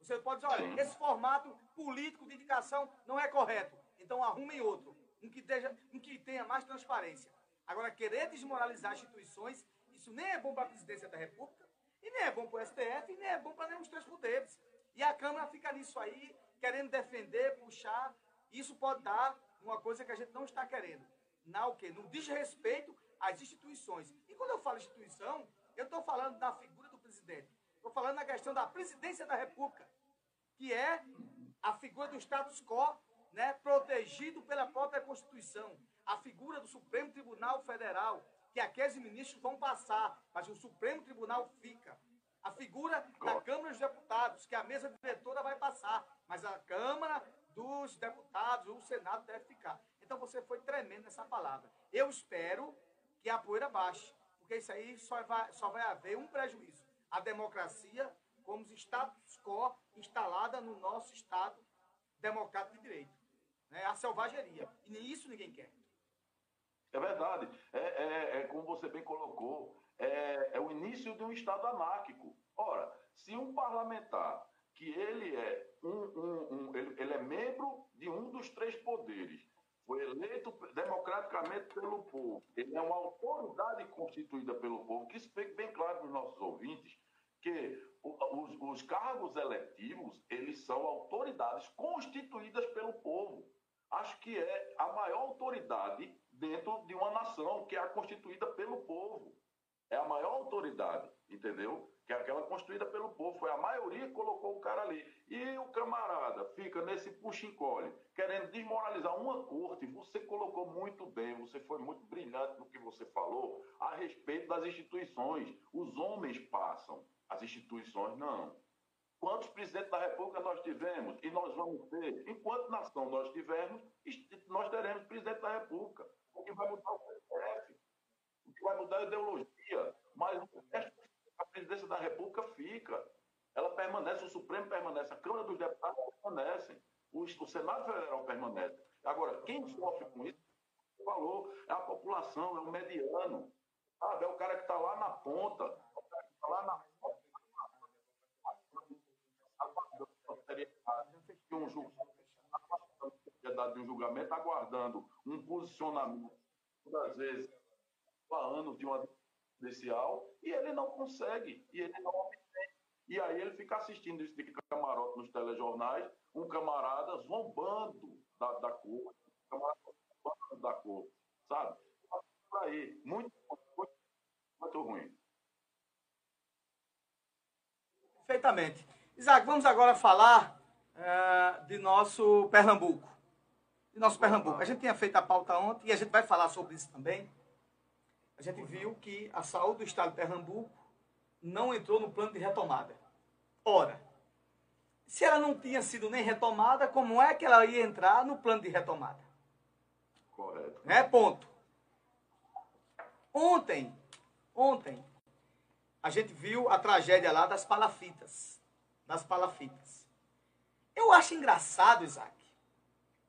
Você pode dizer, olha, esse formato político de indicação não é correto. Então arrumem outro, um que, esteja, um que tenha mais transparência. Agora, querer desmoralizar instituições, isso nem é bom para a presidência da República, e nem é bom para o STF, e nem é bom para nenhum dos três poderes. E a Câmara fica nisso aí, querendo defender, puxar. Isso pode dar uma coisa que a gente não está querendo. Na o quê? No desrespeito às instituições. E quando eu falo instituição, eu estou falando da figura do presidente. Estou falando na questão da presidência da República, que é a figura do status quo, né, protegido pela própria Constituição. A figura do Supremo Tribunal Federal, que aqueles ministros vão passar, mas o Supremo Tribunal fica. A figura da Câmara dos Deputados, que a mesa diretora vai passar, mas a Câmara dos Deputados, o Senado deve ficar. Então você foi tremendo nessa palavra. Eu espero que a poeira baixe, porque isso aí só vai, só vai haver um prejuízo a democracia como status quo instalada no nosso Estado democrático de direito. Né? A selvageria. E isso ninguém quer. É verdade. É, é, é como você bem colocou, é, é, o início de um Estado anárquico. Ora, se um parlamentar que ele é um, um, um ele, ele é membro de um dos três poderes, foi eleito democraticamente pelo povo, ele é uma autoridade constituída pelo povo, que isso fique bem claro para os nossos ouvintes, que os, os cargos eletivos, eles são autoridades constituídas pelo povo. Acho que é a maior autoridade dentro de uma nação, que é a constituída pelo povo. É a maior autoridade, entendeu? Que é aquela construída pelo povo. Foi a maioria que colocou o cara ali. E o camarada fica nesse puxa-encolhe, querendo desmoralizar uma corte. Você colocou muito bem, você foi muito brilhante no que você falou a respeito das instituições. Os homens passam as instituições não. Quantos presidentes da República nós tivemos? E nós vamos ter, enquanto nação nós tivermos, nós teremos presidente da República. O que vai mudar o CPF, o que vai mudar a ideologia, mas a presidência da República fica. Ela permanece, o Supremo permanece, a Câmara dos Deputados permanecem, o, o Senado Federal permanece. Agora, quem sofre com isso, falou, é a população, é o mediano. Sabe? É o cara que está lá na ponta, é o cara que está lá na um julgamento de um julgamento, aguardando um posicionamento, muitas vezes, há anos de uma judicial, e ele não consegue, e ele não obtém. E aí ele fica assistindo isso de camarote nos telejornais, um camarada zombando da, da cor, um camarada zombando da cor, sabe? Por aí, muito, muito, muito ruim. Perfeitamente. Isaac, vamos agora falar uh, de nosso Pernambuco. De nosso Pernambuco. A gente tinha feito a pauta ontem e a gente vai falar sobre isso também. A gente viu que a saúde do estado de Pernambuco não entrou no plano de retomada. Ora, se ela não tinha sido nem retomada, como é que ela ia entrar no plano de retomada? Correto. É ponto. Ontem, ontem, a gente viu a tragédia lá das palafitas. Das palafitas. Eu acho engraçado, Isaac,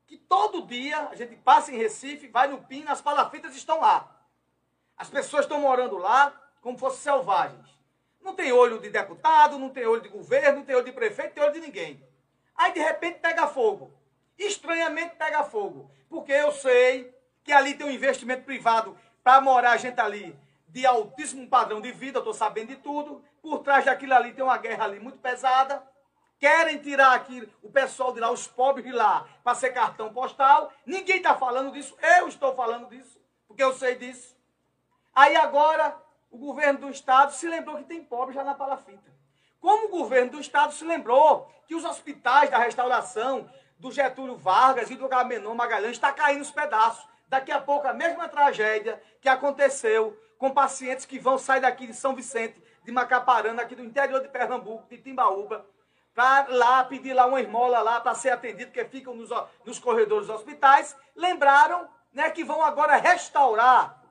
que todo dia a gente passa em Recife, vai no Pina, as palafitas estão lá. As pessoas estão morando lá como fossem selvagens. Não tem olho de deputado, não tem olho de governo, não tem olho de prefeito, não tem olho de ninguém. Aí de repente pega fogo. Estranhamente pega fogo. Porque eu sei que ali tem um investimento privado para morar gente ali de altíssimo padrão de vida, eu estou sabendo de tudo. Por trás daquilo ali tem uma guerra ali muito pesada. Querem tirar aqui o pessoal de lá, os pobres de lá, para ser cartão postal. Ninguém está falando disso. Eu estou falando disso, porque eu sei disso. Aí agora o governo do estado se lembrou que tem pobre já na palafita. Como o governo do estado se lembrou que os hospitais da restauração do Getúlio Vargas e do Gamenon Magalhães está caindo os pedaços. Daqui a pouco a mesma tragédia que aconteceu com pacientes que vão sair daqui de São Vicente, de Macaparana, aqui do interior de Pernambuco, de Timbaúba, para lá pedir lá uma esmola lá para ser atendido, que ficam nos, nos corredores dos hospitais. Lembraram né, que vão agora restaurar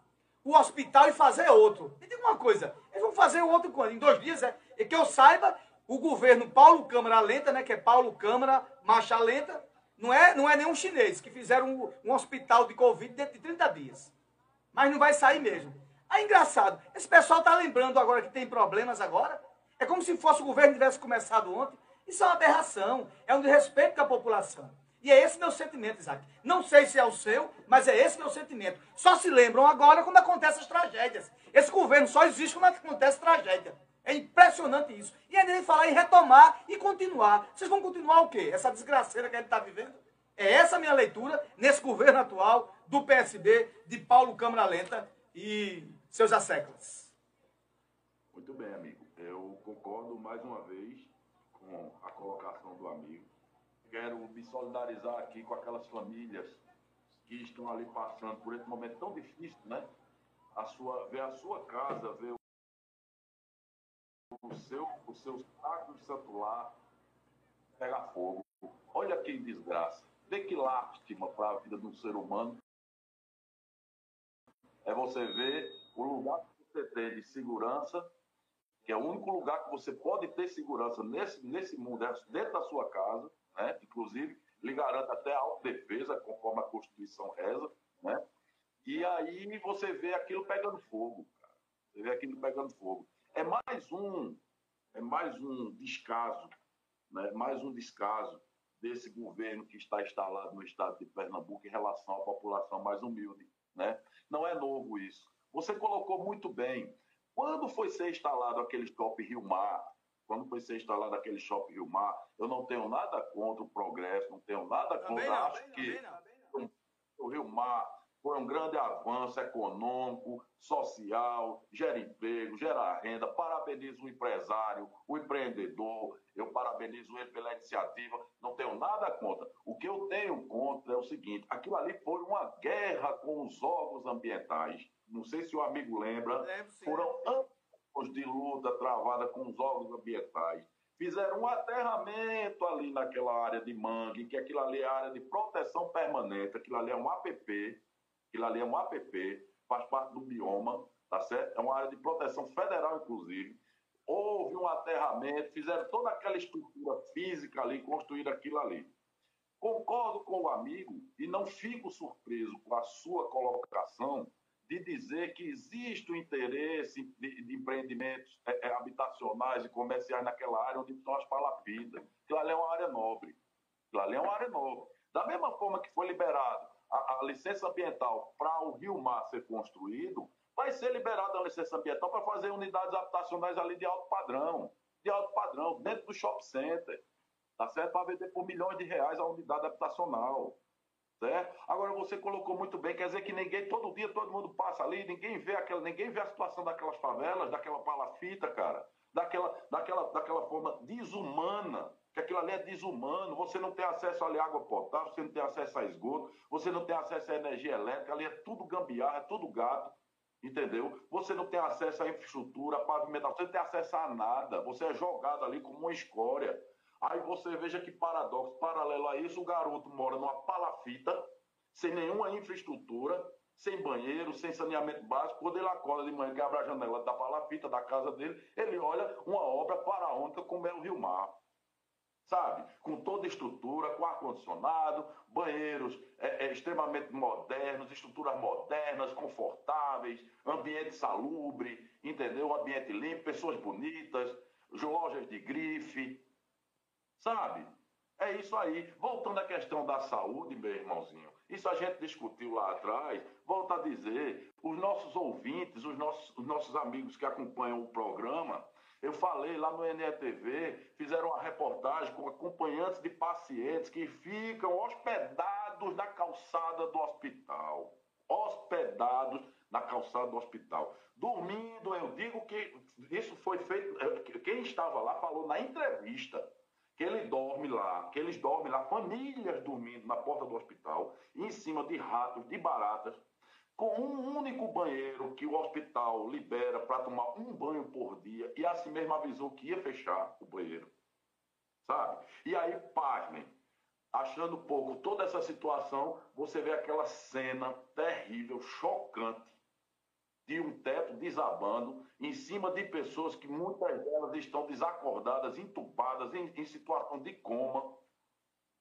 o hospital e fazer outro. Me diga uma coisa, eles vão fazer o outro quando? Em dois dias? É? E que eu saiba, o governo Paulo Câmara Lenta, né, que é Paulo Câmara Marcha Lenta, não é, não é nenhum chinês, que fizeram um, um hospital de Covid dentro de 30 dias. Mas não vai sair mesmo. Aí, engraçado, esse pessoal está lembrando agora que tem problemas agora. É como se fosse o governo tivesse começado ontem. Isso é uma aberração, é um desrespeito com a população. E é esse meu sentimento, Isaac. Não sei se é o seu, mas é esse meu sentimento. Só se lembram agora quando acontecem as tragédias. Esse governo só existe quando acontece tragédia. É impressionante isso. E ainda nem falar em retomar e continuar. Vocês vão continuar o quê? Essa desgraceira que a gente está vivendo? É essa a minha leitura nesse governo atual do PSB, de Paulo Câmara Lenta e seus asseclas. Muito bem, amigo. Eu concordo mais uma vez com a colocação do amigo quero me solidarizar aqui com aquelas famílias que estão ali passando por esse momento tão difícil, né? A sua, ver a sua casa, ver o seu, o seu saco de santular pegar fogo. Olha que desgraça. Vê que lástima para a vida de um ser humano. É você ver o lugar que você tem de segurança, que é o único lugar que você pode ter segurança nesse, nesse mundo, é dentro da sua casa, né? inclusive lhe garante até a autodefesa, conforme a Constituição reza, né? e aí você vê aquilo pegando fogo, cara. você vê aquilo pegando fogo. É mais um, é mais um descaso, né? mais um descaso desse governo que está instalado no estado de Pernambuco em relação à população mais humilde. Né? Não é novo isso. Você colocou muito bem. Quando foi ser instalado aquele Stop Rio Mar, quando foi ser instalado aquele shopping Rio Mar, eu não tenho nada contra o progresso, não tenho nada contra. Não, acho que não, o Rio Mar foi um grande avanço econômico, social, gera emprego, gera renda. Parabenizo o empresário, o empreendedor, eu parabenizo ele pela iniciativa, não tenho nada contra. O que eu tenho contra é o seguinte: aquilo ali foi uma guerra com os órgãos ambientais. Não sei se o amigo lembra, foram anos de luta travada com os órgãos ambientais. Fizeram um aterramento ali naquela área de mangue, que aquilo ali é área de proteção permanente, aquilo ali é um APP, aquilo ali é um APP, faz parte do bioma, tá certo? É uma área de proteção federal, inclusive. Houve um aterramento, fizeram toda aquela estrutura física ali, construíram aquilo ali. Concordo com o amigo e não fico surpreso com a sua colocação de dizer que existe o interesse de, de empreendimentos é, é, habitacionais e comerciais naquela área onde estão as palafitas. Aquilo ali é uma área nobre. Aquilo ali é uma área nobre. Da mesma forma que foi liberado a, a licença ambiental para o Rio Mar ser construído, vai ser liberada a licença ambiental para fazer unidades habitacionais ali de alto padrão, de alto padrão, dentro do shopping center, tá certo? Para vender por milhões de reais a unidade habitacional. Certo? Agora você colocou muito bem, quer dizer que ninguém, todo dia todo mundo passa ali, ninguém vê aquela, ninguém vê a situação daquelas favelas, daquela palafita, cara, daquela, daquela, daquela forma desumana, que aquilo ali é desumano, você não tem acesso ali à água potável, você não tem acesso a esgoto, você não tem acesso à energia elétrica, ali é tudo gambiarra, é tudo gato, entendeu? Você não tem acesso à infraestrutura, à pavimentação, você não tem acesso a nada, você é jogado ali como uma escória. Aí você veja que paradoxo, paralelo a isso, o garoto mora numa palafita, sem nenhuma infraestrutura, sem banheiro, sem saneamento básico. Quando ele acorda de manhã, que abre a janela da palafita da casa dele, ele olha uma obra faraônica como é o Rio Mar. Sabe? Com toda estrutura, com ar-condicionado, banheiros é, é, extremamente modernos, estruturas modernas, confortáveis, ambiente salubre, entendeu? Ambiente limpo, pessoas bonitas, lojas de grife, Sabe? É isso aí. Voltando à questão da saúde, meu irmãozinho, isso a gente discutiu lá atrás. Volto a dizer, os nossos ouvintes, os nossos, os nossos amigos que acompanham o programa, eu falei lá no NETV, fizeram uma reportagem com acompanhantes de pacientes que ficam hospedados na calçada do hospital. Hospedados na calçada do hospital. Dormindo, eu digo que isso foi feito. Quem estava lá falou na entrevista que ele dorme lá, que eles dormem lá, famílias dormindo na porta do hospital, em cima de ratos, de baratas, com um único banheiro que o hospital libera para tomar um banho por dia, e assim mesmo avisou que ia fechar o banheiro. Sabe? E aí, pasmem, achando pouco toda essa situação, você vê aquela cena terrível, chocante, de um teto desabando em cima de pessoas que muitas delas estão desacordadas, entubadas, em, em situação de coma.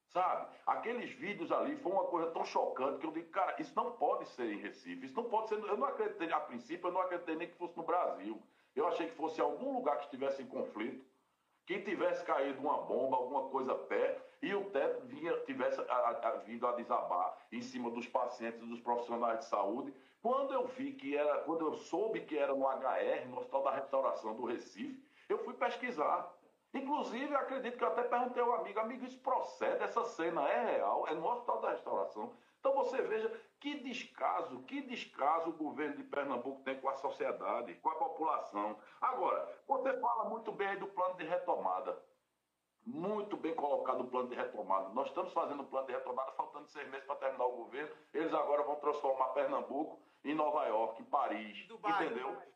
Sabe? Aqueles vídeos ali foi uma coisa tão chocante que eu digo, cara, isso não pode ser em Recife, isso não pode ser. Eu não acreditei, a princípio, eu não acreditei nem que fosse no Brasil. Eu achei que fosse algum lugar que estivesse em conflito, que tivesse caído uma bomba, alguma coisa perto, e o teto vinha, tivesse a, a, vindo a desabar em cima dos pacientes, dos profissionais de saúde, quando eu vi que era, quando eu soube que era no HR, no Hospital da Restauração do Recife, eu fui pesquisar. Inclusive, acredito que eu até perguntei ao amigo, amigo, isso procede, essa cena é real, é no Hospital da Restauração. Então você veja que descaso, que descaso o governo de Pernambuco tem com a sociedade, com a população. Agora, você fala muito bem aí do plano de retomada. Muito bem colocado o plano de retomada. Nós estamos fazendo o plano de retomada, faltando seis meses para terminar o governo. Eles agora vão transformar Pernambuco em Nova York, em Paris. Dubai, entendeu? Dubai.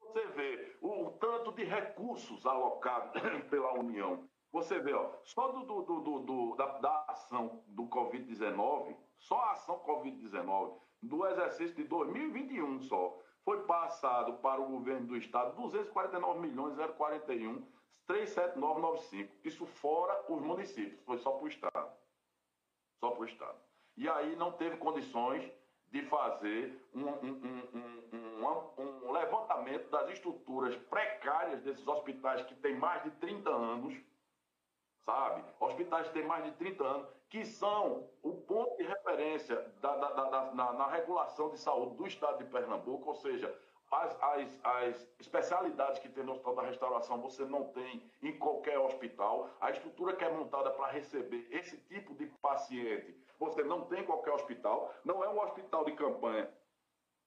Você vê o, o, tanto de recursos alocados [coughs] pela União. Você vê, ó, só do, do, do, do da, da, ação do Covid-19, só a ação Covid-19, do exercício de 2021 só, foi passado para o governo do Estado 249 milhões 041 37995. Isso fora os municípios, foi só para o Estado. Só para o Estado. E aí não teve condições de fazer um, um, um, um, levantamento das estruturas precárias desses hospitais que têm mais de 30 anos, sabe? Hospitais que têm mais de 30 anos, que são o ponto de referência da, da, da, na, na regulação de saúde do estado de Pernambuco, ou seja, as, as, as, especialidades que tem no Hospital da Restauração você não tem em qualquer hospital. A estrutura que é montada para receber esse tipo de paciente você não tem em qualquer hospital. Não é um hospital de campanha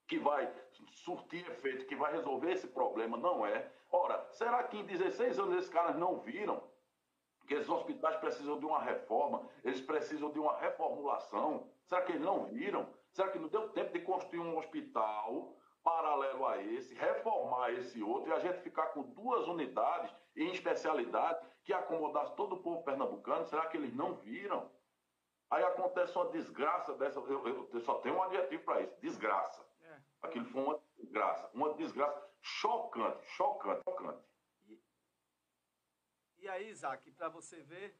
que vai surtir efeito, que vai resolver esse problema. Não é. Ora, será que em 16 anos esses caras não viram que esses hospitais precisam de uma reforma, eles precisam de uma reformulação? Será que eles não viram? Será que não deu tempo de construir um hospital paralelo a esse, reformar esse outro e a gente ficar com duas unidades em especialidade que acomodasse todo o povo pernambucano? Será que eles não viram? Aí acontece uma desgraça dessa, eu, eu, eu só tenho um adjetivo para isso, desgraça. É. Aquilo foi uma desgraça, uma desgraça chocante, chocante, chocante. E, e aí, Isaac, para você ver,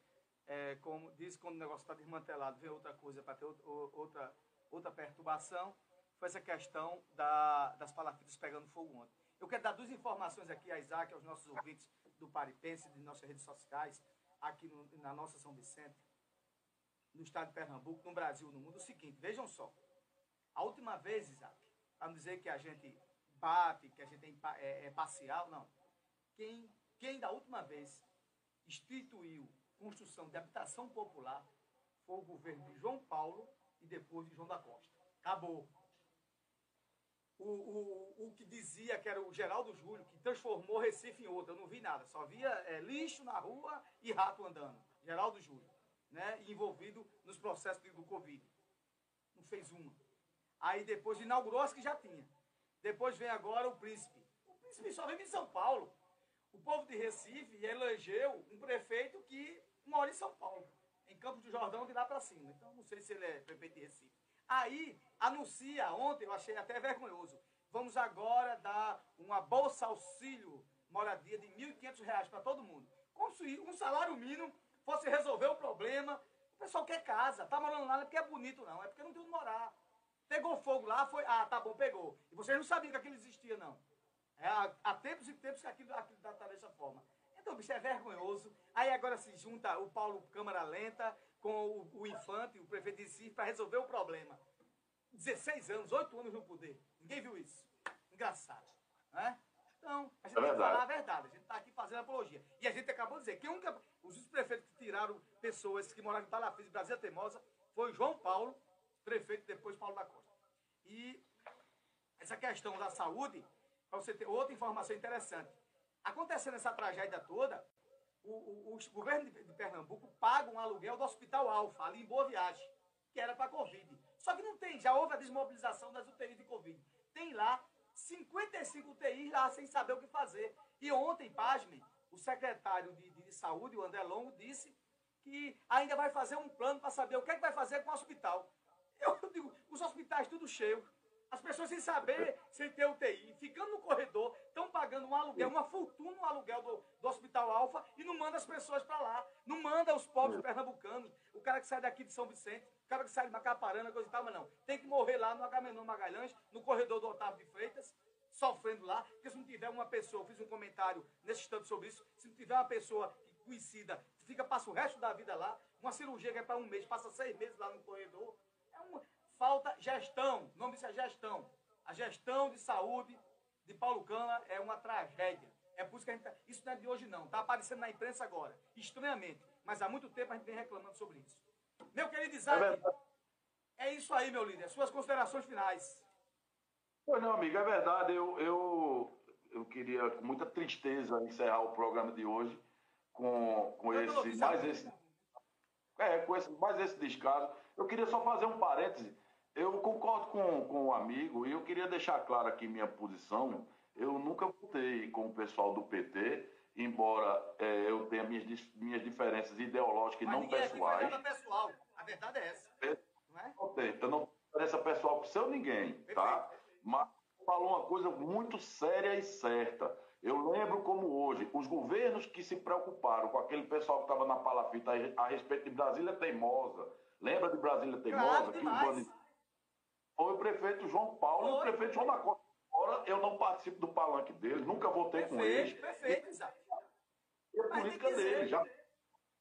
é, como diz, quando o negócio está desmantelado, vem outra coisa para ter outra, outra perturbação, foi essa questão da, das palafitas pegando fogo ontem. Eu quero dar duas informações aqui a Isaac, aos nossos ouvintes do Paripense, de nossas redes sociais, aqui no, na nossa São Vicente. no estado de Pernambuco, no Brasil, no mundo, o seguinte, vejam só. A última vez, Isaac, para não dizer que a gente bate, que a gente é, é, é parcial, não. Quem, quem da última vez instituiu construção de habitação popular foi o governo de João Paulo e depois de João da Costa. Acabou. O, o, o que dizia que era o Geraldo Júlio, que transformou Recife em outra. Eu não vi nada, só via é, lixo na rua e rato andando. Geraldo Júlio, né? Envolvido nos processos do Covid. Não fez uma. Aí depois inaugurou as que já tinha. Depois vem agora o príncipe. O príncipe só vive em São Paulo. O povo de Recife elegeu um prefeito que mora em São Paulo, em Campos do Jordão, de lá para cima. Então, não sei se ele é prefeito de Recife. Aí, anuncia, ontem eu achei até vergonhoso, vamos agora dar uma bolsa auxílio moradia de R$ 1.500 para todo mundo. Como se um salário mínimo fosse resolver o problema. O pessoal quer casa, tá morando lá não é porque é bonito, não, é porque não tem onde morar. Pegou fogo lá, foi. Ah, tá bom, pegou. E vocês não sabiam que aquilo existia, não. É, há, tempos e tempos que aquilo, está dessa forma. Então, bicho, é vergonhoso. Aí agora se junta o Paulo Câmara Lenta com o, o Infante, o prefeito de Recife, para resolver o problema. 16 anos, 8 anos no poder. Ninguém viu isso. Engraçado. Né? Então, a gente É tem que falar a verdade. A gente está aqui fazendo apologia. E a gente acabou de dizer que que- os prefeitos que tiraram pessoas que moravam em Palafis, Brasília Teimosa, foi o João Paulo, prefeito depois Paulo da Costa. E essa questão da saúde, para você ter outra informação interessante. Acontecendo essa tragédia toda, o, o- o governo de, Pernambuco paga um aluguel do Hospital Alfa, ali em Boa Viagem, que era para Covid. Só que não tem, já houve a desmobilização das UTIs de Covid. Tem lá 55 UTIs lá sem saber o que fazer. E ontem, pasmem, o secretário de, de saúde, o André Longo, disse que ainda vai fazer um plano para saber o que, é que vai fazer com o hospital. Eu [laughs] digo, os hospitais tudo cheio. As pessoas sem saber, sem ter UTI, ficando no corredor, estão pagando um aluguel, uma fortuna no aluguel do, do Hospital Alfa e não manda as pessoas para lá. Não manda os pobres pernambucanos, o cara que sai daqui de São Vicente, o cara que sai de Macaparana, coisa e tal, mas não. Tem que morrer lá no Agamenon Magalhães, no corredor do Otávio de Freitas, sofrendo lá, porque se não tiver uma pessoa, eu fiz um comentário nesse instante sobre isso, se não tiver uma pessoa conhecida, fica, passa o resto da vida lá, uma cirurgia que é para um mês, passa seis meses lá no corredor, falta gestão, o nome disso é gestão. A gestão de saúde de Paulo Cana é uma tragédia. É por isso que a gente tá, isso não é de hoje não, está aparecendo na imprensa agora, estranhamente, mas há muito tempo a gente vem reclamando sobre isso. Meu querido Isaac, verdade. é isso aí, meu líder, suas considerações finais. Pois não, amigo, é verdade. Eu, eu, eu queria, com muita tristeza, encerrar o programa de hoje com, com Eu esse, mais esse, é, com esse, mais esse descaso. Eu queria só fazer um parêntese. Eu concordo com, com o amigo e eu queria deixar claro aqui minha posição. Eu nunca votei com o pessoal do PT, embora é, eu tenha minhas, minhas diferenças ideológicas e não aqui pessoais. nada pessoal. A verdade é essa. Não é? Não tem. Eu não tenho diferença pessoal com seu ninguém, tá? Mas falou uma coisa muito séria e certa. Eu lembro como hoje, os governos que se preocuparam com aquele pessoal que estava na palafita a respeito de Brasília Teimosa. Lembra de Brasília Teimosa? Claro, que demais. Foi o prefeito João Paulo e o Foi. prefeito João da Costa. Agora eu não participo do palanque dele, nunca votei com eles. Perfeito, perfeito, Isaac. É a política dele, já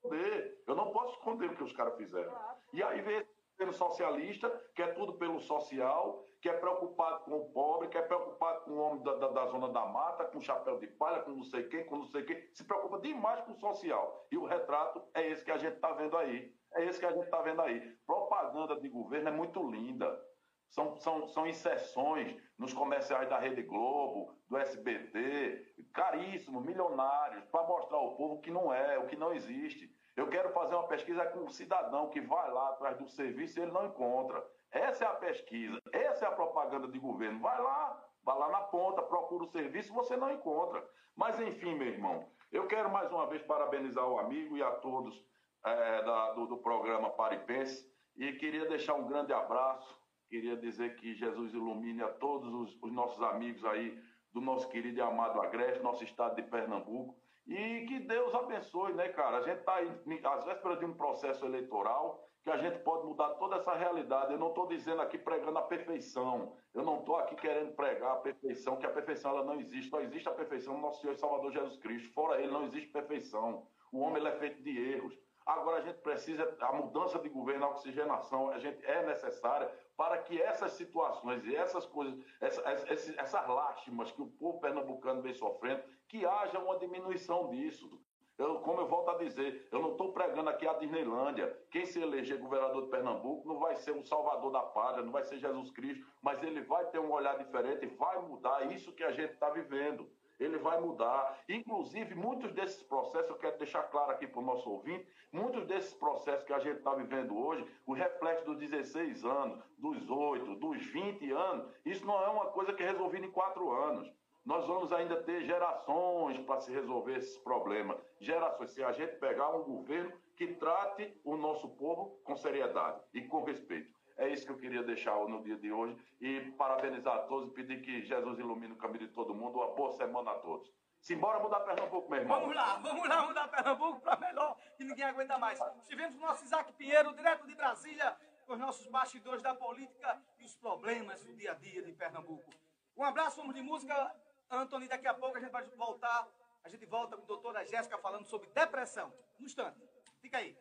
esconder. Eu não posso esconder o que os caras fizeram. Claro. E aí vem esse governo socialista, que é tudo pelo social, que é preocupado com o pobre, que é preocupado com o homem da, da- da zona da mata, com chapéu de palha, com não sei quem, com não sei quem, se preocupa demais com o social. E o retrato é esse que a gente está vendo aí. É esse que a gente está vendo aí. Propaganda de governo é muito linda. São, são, são inserções nos comerciais da Rede Globo, do SBT, caríssimos, milionários, para mostrar ao povo que não é, o que não existe. Eu quero fazer uma pesquisa com um cidadão que vai lá atrás do serviço e ele não encontra. Essa é a pesquisa, essa é a propaganda de governo. Vai lá, vai lá na ponta, procura o serviço, você não encontra. Mas enfim, meu irmão, eu quero mais uma vez parabenizar o amigo e a todos eh, da- do, do programa Paripense e queria deixar um grande abraço Queria dizer que Jesus ilumine a todos os, os nossos amigos aí do nosso querido e amado Agreste, nosso estado de Pernambuco. E que Deus abençoe, né, cara? A gente está às vésperas de um processo eleitoral que a gente pode mudar toda essa realidade. Eu não estou dizendo aqui pregando a perfeição. Eu não estou aqui querendo pregar a perfeição, que a perfeição ela não existe. Só existe a perfeição no nosso Senhor e Salvador Jesus Cristo. Fora ele não existe perfeição. O homem ele é feito de erros. Agora a gente precisa, a mudança de governo, a oxigenação, a gente é necessária para que essas situações e essas coisas, essa, essa, essas lástimas que o povo pernambucano vem sofrendo, que haja uma diminuição disso. Eu, como eu volto a dizer, eu não estou pregando aqui a Disneylândia. Quem se eleger governador de Pernambuco não vai ser um salvador da pátria, não vai ser Jesus Cristo, mas ele vai ter um olhar diferente e vai mudar isso que a gente está vivendo. Ele vai mudar. Inclusive, muitos desses processos, eu quero deixar claro aqui para o nosso ouvinte, muitos desses processos que a gente está vivendo hoje, o reflexo dos 16 anos, dos 8, dos 20 anos, isso não é uma coisa que é resolvida em quatro anos nós vamos ainda ter gerações para se resolver esses problemas. Gerações, se a gente pegar um governo que trate o nosso povo com seriedade e com respeito. É isso que eu queria deixar no dia de hoje e parabenizar a todos e pedir que Jesus ilumine o caminho de todo mundo. Uma boa semana a todos. Simbora mudar Pernambuco, meu irmão. Vamos lá, vamos lá mudar Pernambuco para melhor, que ninguém aguenta mais. Estivemos com o nosso Isaac Pinheiro, direto de Brasília, com os nossos bastidores da política e os problemas do dia a dia de Pernambuco. Um abraço, vamos de música. Anthony, daqui a pouco a gente vai voltar. A gente volta com a doutora Jéssica falando sobre depressão. Um instante. Fica aí.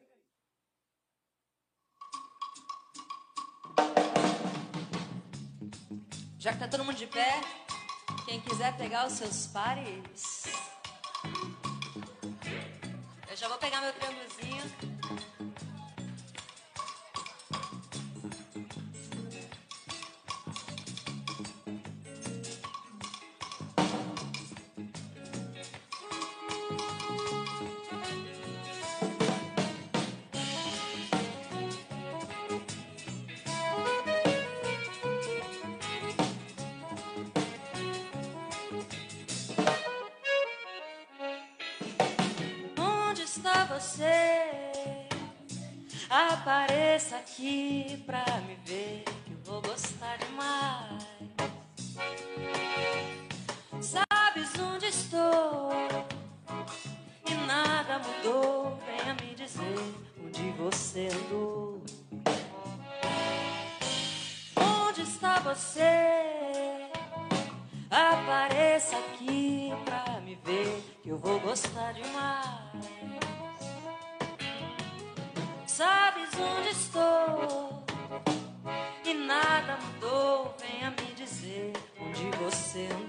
Já que tá todo mundo de pé, quem quiser pegar os seus pares. Eu já vou pegar meu triângulozinho. Onde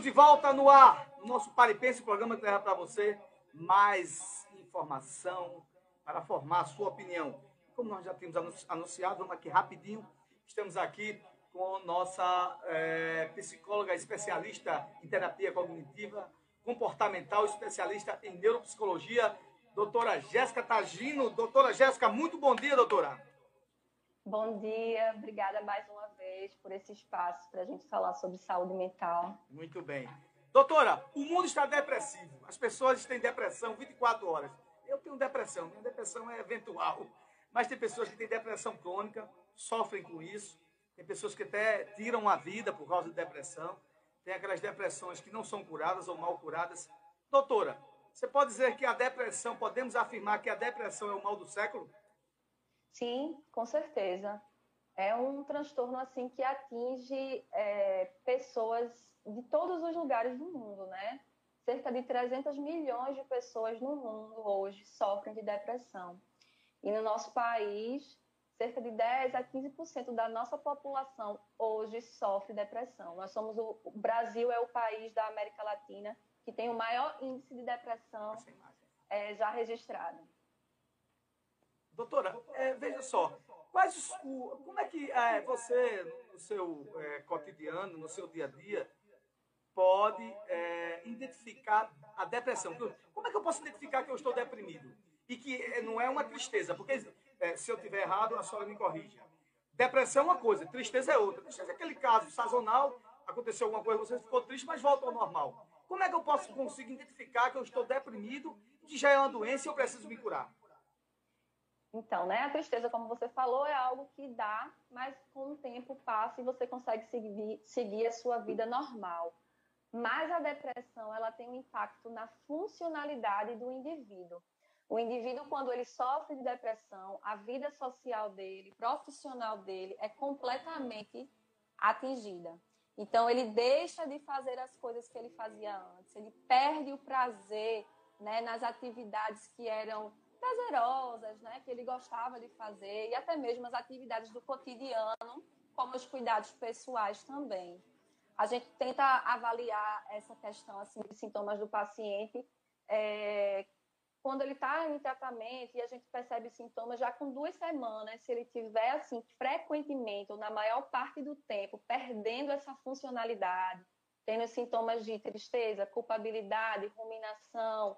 Estamos de volta no ar, no nosso Paripense, programa que leva para você mais informação para formar a sua opinião. Como nós já tínhamos anunciado, vamos aqui rapidinho. Estamos aqui com nossa é, psicóloga especialista em terapia cognitiva comportamental, especialista em neuropsicologia, doutora Jéssica Tagino. Doutora Jéssica, muito bom dia, doutora. Bom dia, obrigada mais por esse espaço para a gente falar sobre saúde mental. Muito bem. Doutora, o mundo está depressivo. As pessoas têm depressão 24 horas. Eu tenho depressão, minha depressão é eventual. Mas tem pessoas que têm depressão crônica, sofrem com isso. Tem pessoas que até tiram a vida por causa de depressão. Tem aquelas depressões que não são curadas ou mal curadas. Doutora, você pode dizer que a depressão, podemos afirmar que a depressão é o mal do século? Sim, com certeza. É um transtorno assim que atinge é, pessoas de todos os lugares do mundo, né? Cerca de 300 milhões de pessoas no mundo hoje sofrem de depressão. E no nosso país, cerca de 10 a 15% da nossa população hoje sofre depressão. Nós somos o, o Brasil é o país da América Latina que tem o maior índice de depressão é, já registrado. Doutora, é, veja só, quais o, como é que é, você, no seu é, cotidiano, no seu dia a dia, pode é, identificar a depressão? Como é que eu posso identificar que eu estou deprimido? E que é, não é uma tristeza, porque é, se eu tiver errado, a senhora me corrige. Depressão é uma coisa, tristeza é outra. Tristeza é aquele caso sazonal, aconteceu alguma coisa, você ficou triste, mas volta ao normal. Como é que eu posso conseguir identificar que eu estou deprimido, que já é uma doença e eu preciso me curar? Então, né, a tristeza, como você falou, é algo que dá, mas com o tempo passa e você consegue seguir, seguir a sua vida normal. Mas a depressão, ela tem um impacto na funcionalidade do indivíduo. O indivíduo, quando ele sofre de depressão, a vida social dele, profissional dele, é completamente atingida. Então, ele deixa de fazer as coisas que ele fazia antes, ele perde o prazer né, nas atividades que eram prazerosas, né, que ele gostava de fazer, e até mesmo as atividades do cotidiano, como os cuidados pessoais também. A gente tenta avaliar essa questão assim, de sintomas do paciente é, quando ele está em tratamento e a gente percebe sintomas já com duas semanas, se ele tiver assim frequentemente ou na maior parte do tempo perdendo essa funcionalidade, tendo sintomas de tristeza, culpabilidade, ruminação,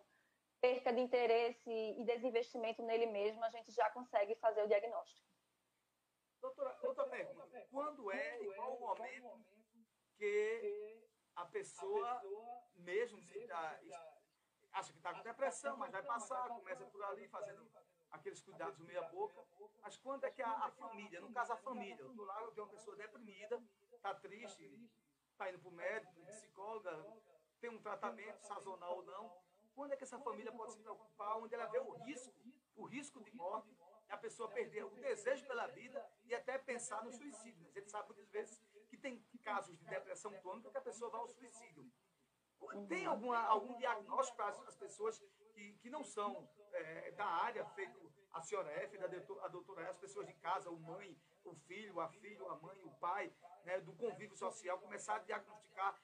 perca de interesse e desinvestimento nele mesmo, a gente já consegue fazer o diagnóstico. Doutora, outra pergunta. Quando é e qual o momento que a pessoa, mesmo se está, acha que está com depressão, mas vai passar, começa por ali fazendo aqueles cuidados meia boca. Mas quando é que a, a família, no caso a família, eu estou lá, eu vejo uma pessoa deprimida, está triste, está indo para o médico, psicóloga, tem um tratamento sazonal ou não, quando é que essa família pode se preocupar, onde ela vê o risco, o risco de morte, a pessoa perder o desejo pela vida e até pensar no suicídio. A sabe muitas vezes que tem casos de depressão crônica que a pessoa vai ao suicídio. Tem alguma, algum diagnóstico para as pessoas que, que não são é, da área, feito a senhora F, da doutora, a doutora as pessoas de casa, o mãe, o filho, a filha, a mãe, o pai, né, do convívio social, começar a diagnosticar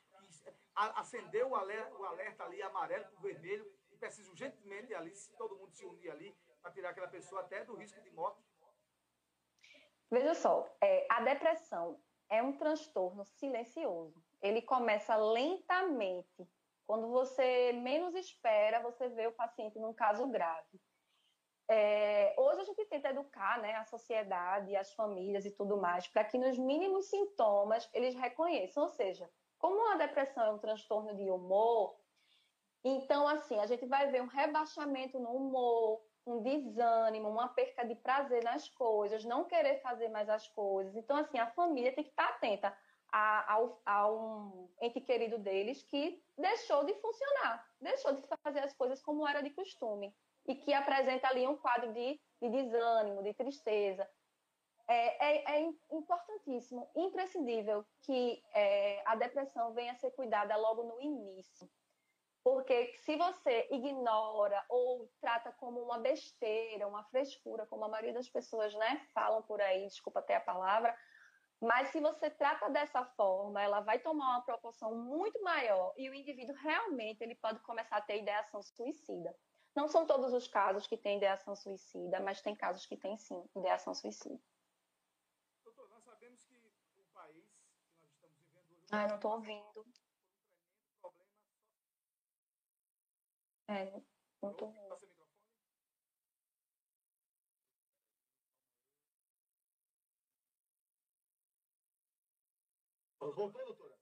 acender o alerta, o alerta ali amarelo para o vermelho e precisa urgentemente ali, se todo mundo se unir ali, para tirar aquela pessoa até do risco de morte? Veja só, é, a depressão é um transtorno silencioso. Ele começa lentamente. Quando você menos espera, você vê o paciente num caso grave. É, hoje a gente tenta educar né, a sociedade, as famílias e tudo mais, para que nos mínimos sintomas eles reconheçam. Ou seja, como a depressão é um transtorno de humor, então, assim, a gente vai ver um rebaixamento no humor, um desânimo, uma perca de prazer nas coisas, não querer fazer mais as coisas. Então, assim, a família tem que estar atenta a, a, a, um ente querido deles que deixou de funcionar, deixou de fazer as coisas como era de costume e que apresenta ali um quadro de, de desânimo, de tristeza é, é, é importantíssimo, imprescindível que é, a depressão venha a ser cuidada logo no início. Porque se você ignora ou trata como uma besteira, uma frescura, como a maioria das pessoas né, falam por aí, desculpa até a palavra, Mas se você trata dessa forma, ela vai tomar uma proporção muito maior e o indivíduo realmente ele pode começar a ter ideação suicida. Não são todos os casos que têm ideação suicida, mas tem casos que têm sim ideação suicida. Doutor, nós sabemos que o país que nós estamos vivendo hoje. Ah, não estou ouvindo. É, não estou ouvindo. O. Voltou, doutora?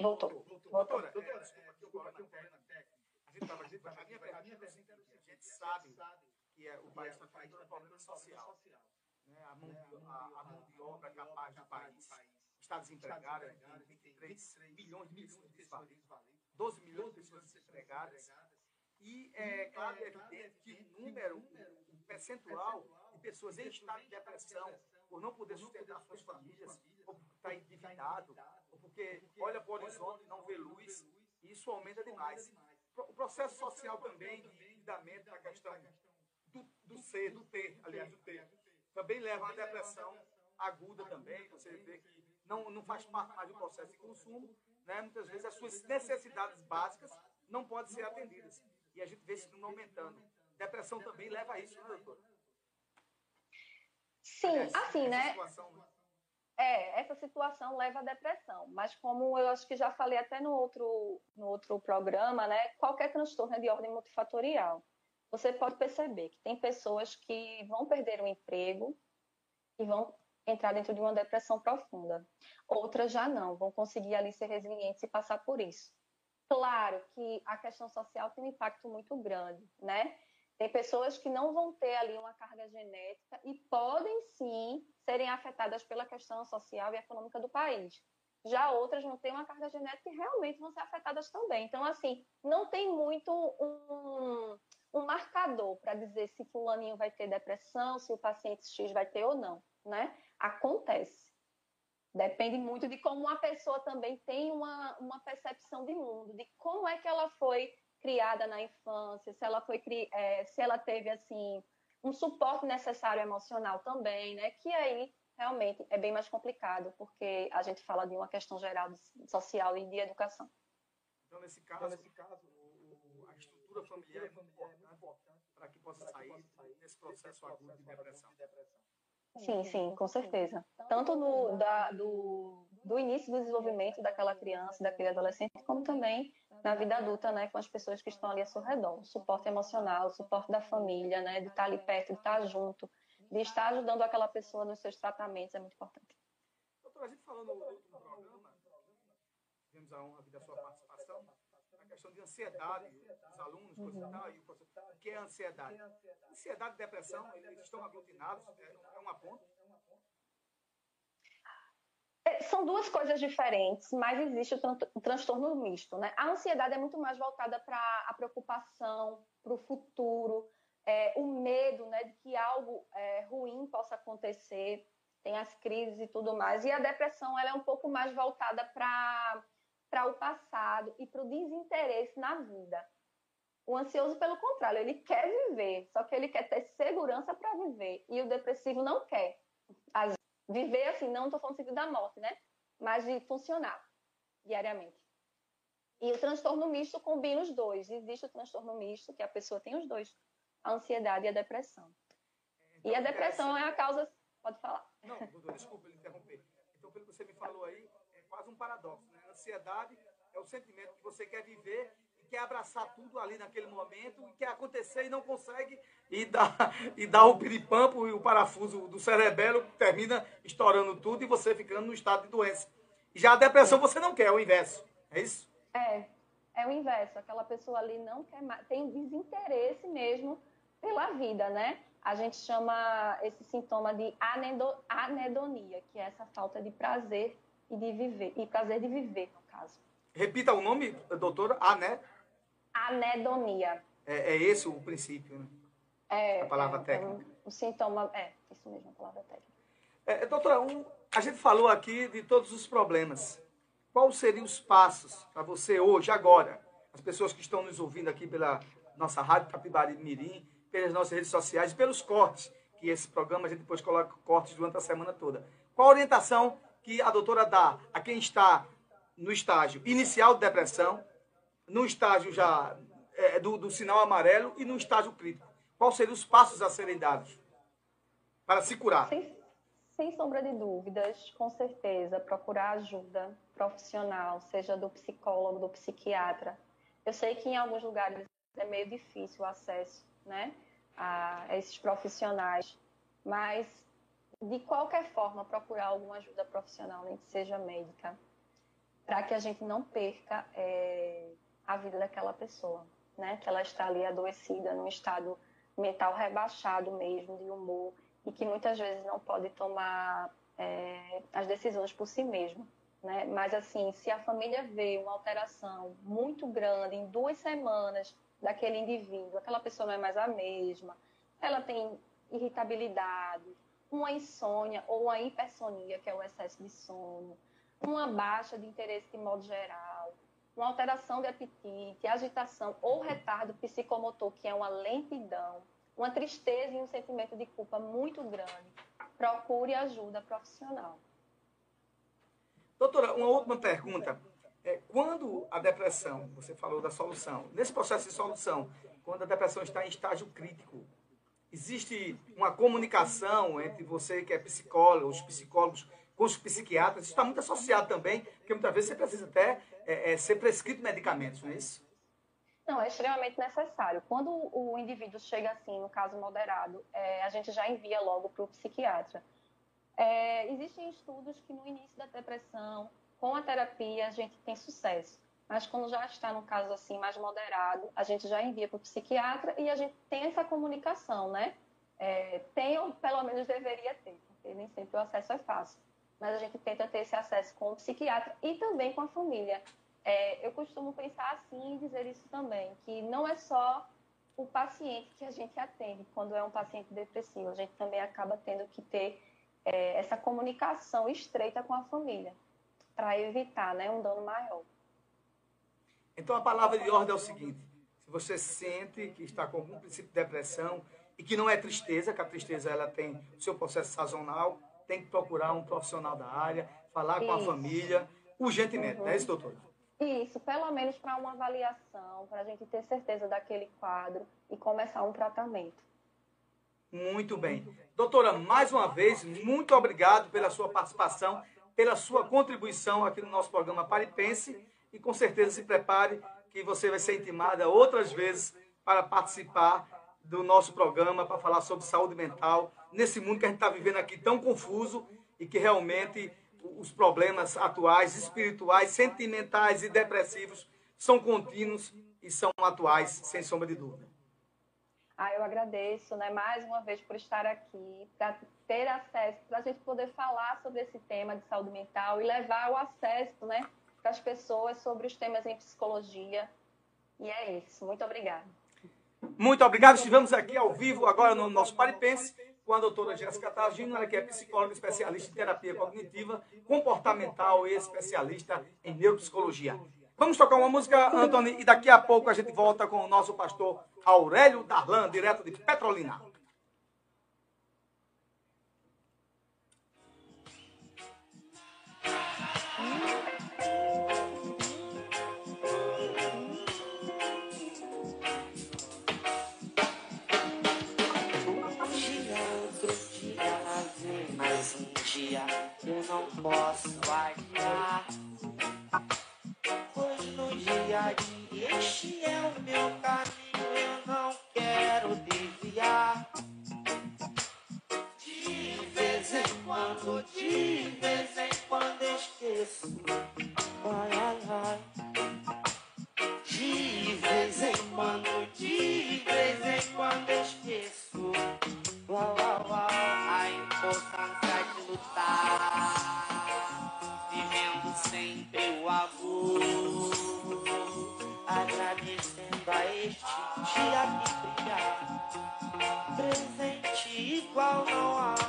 Voltou. Voltou. Doutora, é, desculpa aqui o problema técnico. A gente estava dizendo, a minha pergunta é a seguinte, a gente sabe que é, o país está tendo um problema social. Né? A, mão de, a, a mão de obra capaz do país está desempregada, tem 23 milhões de pessoas desvalidas, 12 milhões de pessoas desempregadas. E é claro, é evidente que o número, o percentual de pessoas em estado de depressão, por não poder sustentar suas famílias, ou por estar endividado, ou porque olha para o horizonte e não vê luz, isso aumenta demais. O processo social também de endividamento na questão do, do ser, do ter, aliás, do ter, também leva a depressão aguda também. Você vê que não, não faz parte mais do processo de consumo, né? muitas vezes as suas necessidades básicas não podem ser atendidas. E a gente vê isso aumentando. Depressão também leva a isso, né, doutor? Sim, assim, né? situação, né? É, essa situação leva à depressão, mas como eu acho que já falei até no outro, no outro programa, né, qualquer transtorno é de ordem multifatorial. Você pode perceber que tem pessoas que vão perder o emprego e vão entrar dentro de uma depressão profunda. Outras já não, vão conseguir ali ser resilientes e passar por isso. Claro que a questão social tem um impacto muito grande, né? Tem pessoas que não vão ter ali uma carga genética e podem sim serem afetadas pela questão social e econômica do país. Já outras não têm uma carga genética e realmente vão ser afetadas também. Então, assim, não tem muito um, um marcador para dizer se fulaninho vai ter depressão, se o paciente X vai ter ou não, né? Acontece. Depende muito de como uma pessoa também tem uma, uma percepção de mundo, de como é que ela foi criada na infância, se ela foi cri- é, se ela teve assim um suporte necessário emocional também, né? Que aí realmente é bem mais complicado, porque a gente fala de uma questão geral de- social e de educação. Então, nesse caso, o- o- a estrutura familiar é muito importante para que possa sair desse processo agudo de depressão. Sim, sim, com certeza. Tanto no, da, do, do início do desenvolvimento daquela criança, daquele adolescente, como também na vida adulta, né, com as pessoas que estão ali ao seu redor. O suporte emocional, o suporte da família, né, de estar ali perto, de estar junto, de estar ajudando aquela pessoa nos seus tratamentos é muito importante. Doutor, a gente falou no último programa, tivemos a honra da sua participação, questão de ansiedade dos alunos, e tal, e o professor, o que é ansiedade? Ansiedade e depressão, eles estão aglutinados, é, é uma ponta. É, São duas coisas diferentes, mas existe o, tran- o transtorno misto, né? A ansiedade é muito mais voltada para a preocupação, para o futuro, é, o medo, né, de que algo é, ruim possa acontecer, tem as crises e tudo mais. E a depressão, ela é um pouco mais voltada para para o passado e para o desinteresse na vida. O ansioso, pelo contrário, ele quer viver, só que ele quer ter segurança para viver. E o depressivo não quer. Às viver assim, não estou falando sentido da morte, né? Mas de funcionar diariamente. E o transtorno misto combina os dois. Existe o transtorno misto, que a pessoa tem os dois, a ansiedade e a depressão. E a depressão é a causa. Pode falar. Não, doutor, desculpa interromper. Então, pelo que você me falou aí, é quase um paradoxo, né? Ansiedade é o sentimento que você quer viver e quer abraçar tudo ali naquele momento, e quer acontecer e não consegue, e dá, [laughs] e dá o piripampo e o parafuso do cerebelo termina estourando tudo e você ficando no estado de doença. Já a depressão você não quer, é o inverso. É isso? É, é o inverso. Aquela pessoa ali não quer mais, tem desinteresse mesmo pela vida, né? A gente chama esse sintoma de anedo- anedonia, que é essa falta de prazer e de viver, e prazer de viver, no caso. Repita o nome, doutora. Ah, né? Anedonia. É, é esse o princípio, né? É, A palavra é, técnica. É um, um sintoma, é, isso mesmo, a palavra técnica. É, doutora, um, a gente falou aqui de todos os problemas. Quais seriam os passos para você hoje, agora, as pessoas que estão nos ouvindo aqui pela nossa rádio Capibari Mirim, pelas nossas redes sociais, pelos cortes, que esse programa a gente depois coloca cortes durante a semana toda. Qual a orientação que a doutora dá a quem está no estágio inicial de depressão, no estágio já é, do, do sinal amarelo e no estágio crítico? Quais seriam os passos a serem dados para se curar? Sem, sem sombra de dúvidas, com certeza, procurar ajuda profissional, seja do psicólogo, do psiquiatra. Eu sei que em alguns lugares é meio difícil o acesso né, a esses profissionais, mas de qualquer forma procurar alguma ajuda profissional, nem que seja médica, para que a gente não perca é, a vida daquela pessoa, né? Que ela está ali adoecida, num estado mental rebaixado mesmo, de humor, e que muitas vezes não pode tomar é, as decisões por si mesma. Né? Mas, assim, se a família vê uma alteração muito grande em duas semanas daquele indivíduo, aquela pessoa não é mais a mesma, ela tem irritabilidade, uma insônia ou uma hipersonia, que é o excesso de sono, uma baixa de interesse de modo geral, uma alteração de apetite, agitação ou retardo psicomotor, que é uma lentidão, uma tristeza e um sentimento de culpa muito grande, procure ajuda profissional. Doutora, uma última pergunta. É, quando a depressão, você falou da solução, nesse processo de solução, quando a depressão está em estágio crítico, existe uma comunicação entre você que é psicólogo, os psicólogos com os psiquiatras, isso está muito associado também, porque muitas vezes você precisa até é, é, ser prescrito medicamentos, não é isso? Não, é extremamente necessário. Quando o indivíduo chega assim, no caso moderado, é, a gente já envia logo para o psiquiatra. É, existem estudos que no início da depressão, com a terapia, a gente tem sucesso. Mas quando já está no caso assim mais moderado, a gente já envia para o psiquiatra e a gente tem essa comunicação, né? É, tem, ou pelo menos deveria ter, porque nem sempre o acesso é fácil. Mas a gente tenta ter esse acesso com o psiquiatra e também com a família. É, eu costumo pensar assim e dizer isso também, que não é só o paciente que a gente atende quando é um paciente depressivo, a gente também acaba tendo que ter é, essa comunicação estreita com a família, para evitar né, um dano maior. Então a palavra de ordem é o seguinte: se você sente que está com algum princípio de depressão e que não é tristeza, que a tristeza ela tem o seu processo sazonal, tem que procurar um profissional da área, falar com a família, urgentemente, uhum. não é isso, doutor? Isso, pelo menos para uma avaliação, para a gente ter certeza daquele quadro e começar um tratamento. Muito bem. Doutora, mais uma vez, muito obrigado pela sua participação, pela sua contribuição aqui no nosso programa Paripense e com certeza se prepare que você vai ser intimada outras vezes para participar do nosso programa, para falar sobre saúde mental, nesse mundo que a gente está vivendo aqui tão confuso e que realmente os problemas atuais, espirituais, sentimentais e depressivos são contínuos e são atuais, sem sombra de dúvida. Ah, eu agradeço, né, mais uma vez por estar aqui, para ter acesso, para a gente poder falar sobre esse tema de saúde mental e levar o acesso, né, para as pessoas sobre os temas em psicologia. E é isso. Muito obrigada. Muito obrigado. Estivemos aqui ao vivo agora no nosso Paripense com a doutora Jéssica Tagino, ela que é psicóloga especialista em terapia cognitiva, comportamental e especialista em neuropsicologia. Vamos tocar uma música, Antônio, e daqui a pouco a gente volta com o nosso pastor Aurélio Darlan, direto de Petrolina. Dia eu não posso adiar. Pois no dia a dia este é o meu caminho, eu não quero desviar. De vez em quando, de vez em quando esqueço. Lutar. Vivendo sempre o amor. Agradecendo a este dia que brilha. Presente igual não há.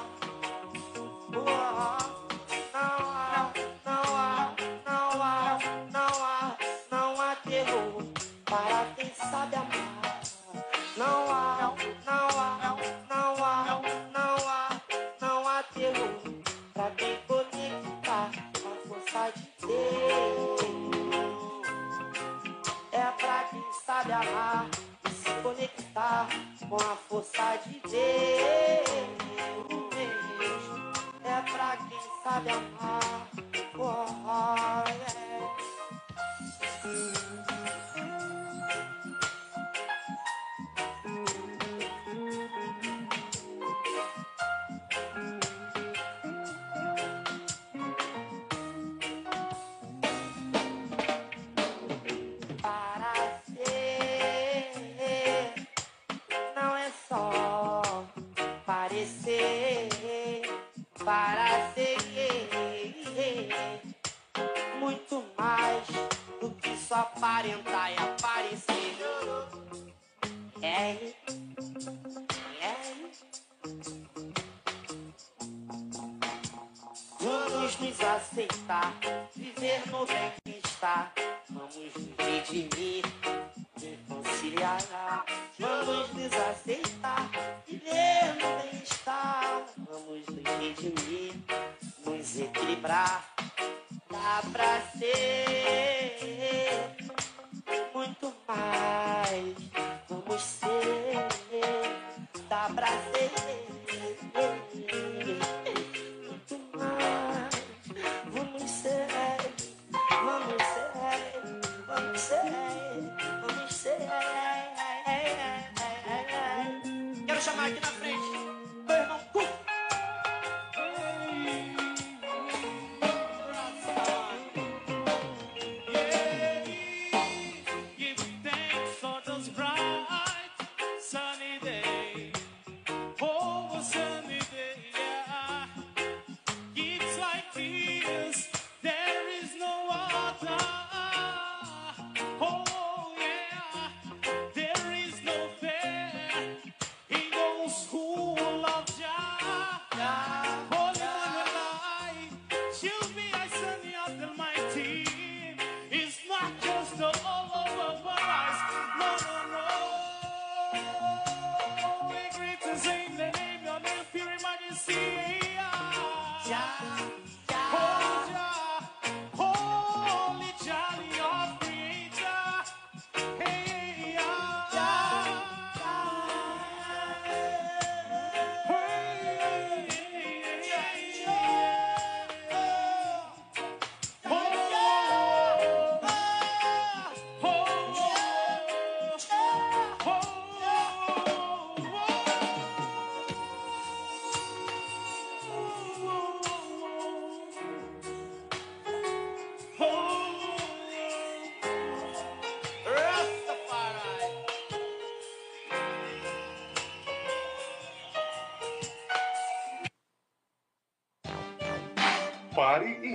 Nos redimir, nos equilibrar. Dá pra ser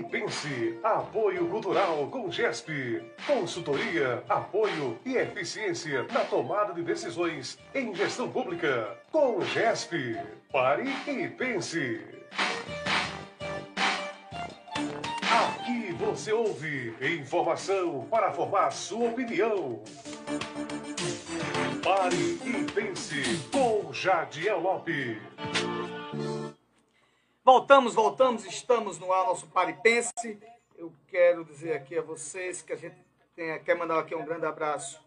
pense. Apoio Cultural com GESP. Consultoria, apoio e eficiência na tomada de decisões em gestão pública. Com GESP. Pare e pense. Aqui você ouve informação para formar sua opinião. Pare e pense com Jadiel Lopes. Voltamos, voltamos, estamos no ar, nosso Paripense. Eu quero dizer aqui a vocês que a gente tem, quer mandar aqui um grande abraço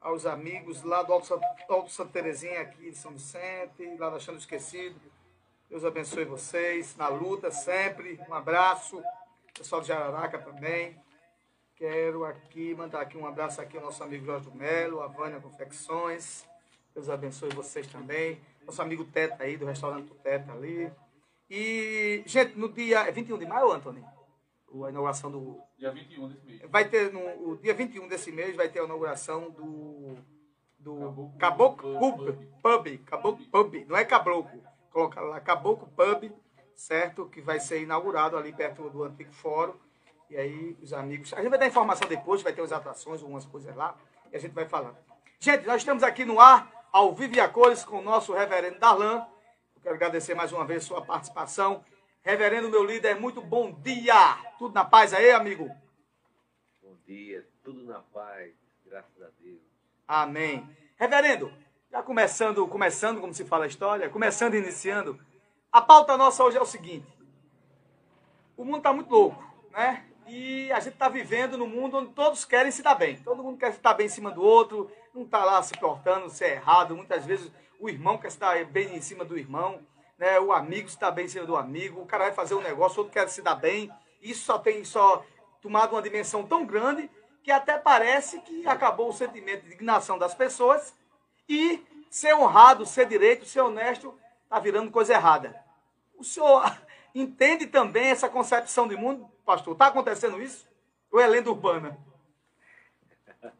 aos amigos lá do Alto, Alto Santa Terezinha, aqui de São Vicente, lá da Chão do Esquecido. Deus abençoe vocês na luta sempre. Um abraço. Pessoal de Jararaca também. Quero aqui mandar aqui um abraço aqui ao nosso amigo Jorge Melo, a Vânia Confecções. Deus abençoe vocês também. Nosso amigo Teta aí, do restaurante Teta ali. E, gente, no dia. É 21 de maio, Antônio? A inauguração do. Dia 21 desse mês. Vai ter no o dia 21 desse mês, vai ter a inauguração do. Do Caboclo Pub. Pub. Caboclo Pub. Não é Caboclo. Coloca lá Caboclo Pub, certo? Que vai ser inaugurado ali perto do antigo fórum. E aí, os amigos. A gente vai dar informação depois, vai ter as atrações, algumas coisas lá. E a gente vai falando. Gente, nós estamos aqui no ar, ao vivo e a cores, com o nosso reverendo Darlan. Quero agradecer mais uma vez sua participação. Reverendo, meu líder, muito bom dia. Tudo na paz aí, amigo? Bom dia, tudo na paz, graças a Deus. Amém. Reverendo, já começando, começando, como se fala a história, começando e iniciando, a pauta nossa hoje é o seguinte. O mundo está muito louco, né? E a gente está vivendo num mundo onde todos querem se dar bem. Todo mundo quer estar bem em cima do outro, não está lá se cortando, se é errado. Muitas vezes o irmão quer estar bem em cima do irmão, né? o amigo está bem em cima do amigo, o cara vai fazer um negócio, outro quer se dar bem. Isso só tem só tomado uma dimensão tão grande que até parece que acabou o sentimento de indignação das pessoas e ser honrado, ser direito, ser honesto, está virando coisa errada. O senhor [laughs] entende também essa concepção de mundo, pastor? Está acontecendo isso? Ou é lenda urbana? [laughs]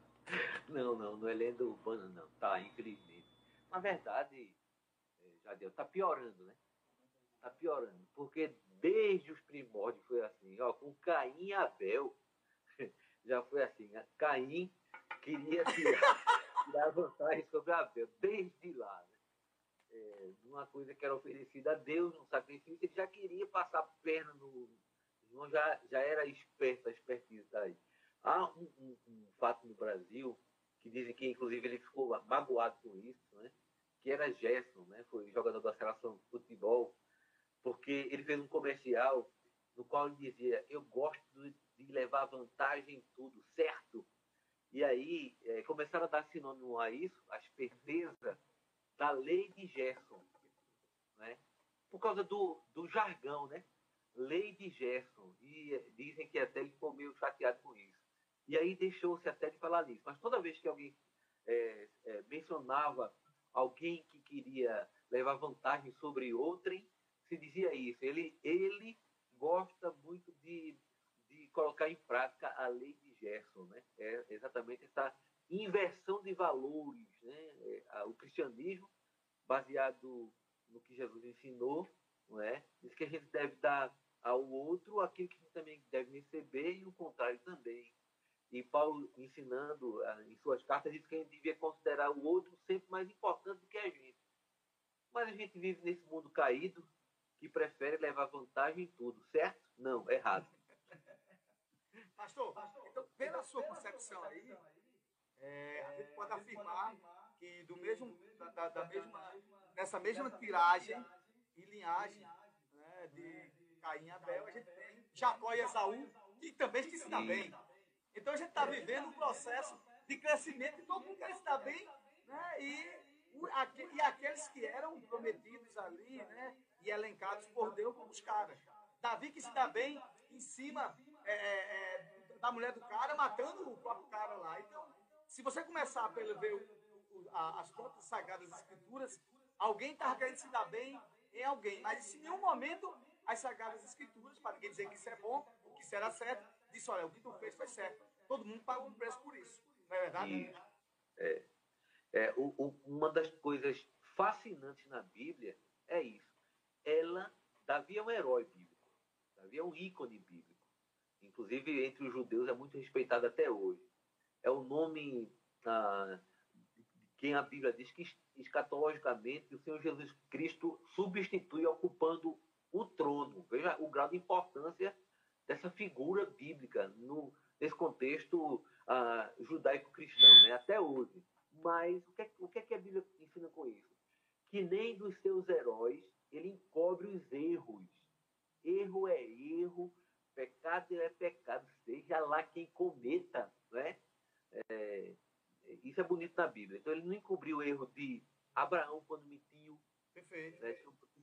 Não, não, não é lenda urbana, não. Tá, infelizmente. Na verdade, eh, Jadel, tá piorando, né? Tá piorando. Porque desde os primórdios foi assim, ó, com Caim e Abel, [laughs] já foi assim. né? Caim queria tirar, [laughs] tirar vantagem sobre Abel, desde lá. Né? É, uma coisa que era oferecida a Deus, um sacrifício, ele já queria passar a perna no. João já, já era esperto, a expertise daí. Há um, um- um fato no Brasil, que dizem que inclusive ele ficou magoado com isso, né? Que era Gerson, né? foi jogador da seleção de futebol, porque ele fez um comercial no qual ele dizia: Eu gosto de levar vantagem em tudo, certo? E aí eh, começaram a dar sinônimo a isso, a esperteza da lei de Gerson, né? por causa do, do jargão, né? Lei de Gerson. E eh, dizem que até ele ficou meio chateado com isso. E aí deixou-se até de falar nisso. Mas toda vez que alguém eh, eh, mencionava alguém que queria levar vantagem sobre outrem, se dizia isso. Ele, ele gosta muito de, de colocar em prática a lei de Gerson, né? É exatamente essa inversão de valores, né? É, O cristianismo, baseado no que Jesus ensinou, não é? Diz que a gente deve dar ao outro aquilo que a gente também deve receber e o contrário também. E Paulo, ensinando ah, em suas cartas, diz que a gente devia considerar o outro sempre mais importante do que a gente. Mas a gente vive nesse mundo caído que prefere levar vantagem em tudo, certo? Não, errado. [laughs] Pastor, então, pela sua concepção aí, é, a gente pode afirmar que do mesmo, da, da- da mesma, nessa mesma tiragem e linhagem né, de Caim e Abel, a gente tem Jacó e Esaú, que também se dá bem. Então a gente está vivendo um processo de crescimento e todo mundo quer dar bem, né? E, o- e aqueles que eram prometidos ali, né? E elencados por Deus como os caras. Davi que se dá bem em cima é, é, é, da mulher do cara, matando o próprio cara lá. Então, se você começar a ver o- o- a- as próprias sagradas escrituras, alguém estava querendo se dar bem em alguém. Mas em nenhum momento as sagradas escrituras, para ninguém dizer que isso é bom, que isso era certo, disse, olha, o que tu fez foi certo. Todo mundo pagou um preço por isso. Não é verdade? É, é, o- o- uma das coisas fascinantes na Bíblia é isso. Ela, Davi é um herói bíblico. Davi é um ícone bíblico. Inclusive, entre os judeus é muito respeitado até hoje. É o nome ah, quem a Bíblia diz que es- escatologicamente o Senhor Jesus Cristo substitui ocupando o trono. Veja o grau de importância dessa figura bíblica no, nesse contexto ah, judaico-cristão, né? até hoje. Mas o que, é, o que é que a Bíblia ensina com isso? Que nem dos seus heróis ele encobre os erros. Erro é erro, pecado é pecado, seja lá quem cometa. Né? É, isso é bonito na Bíblia. Então ele não encobriu o erro de Abraão quando mentiu, Perfeito. né?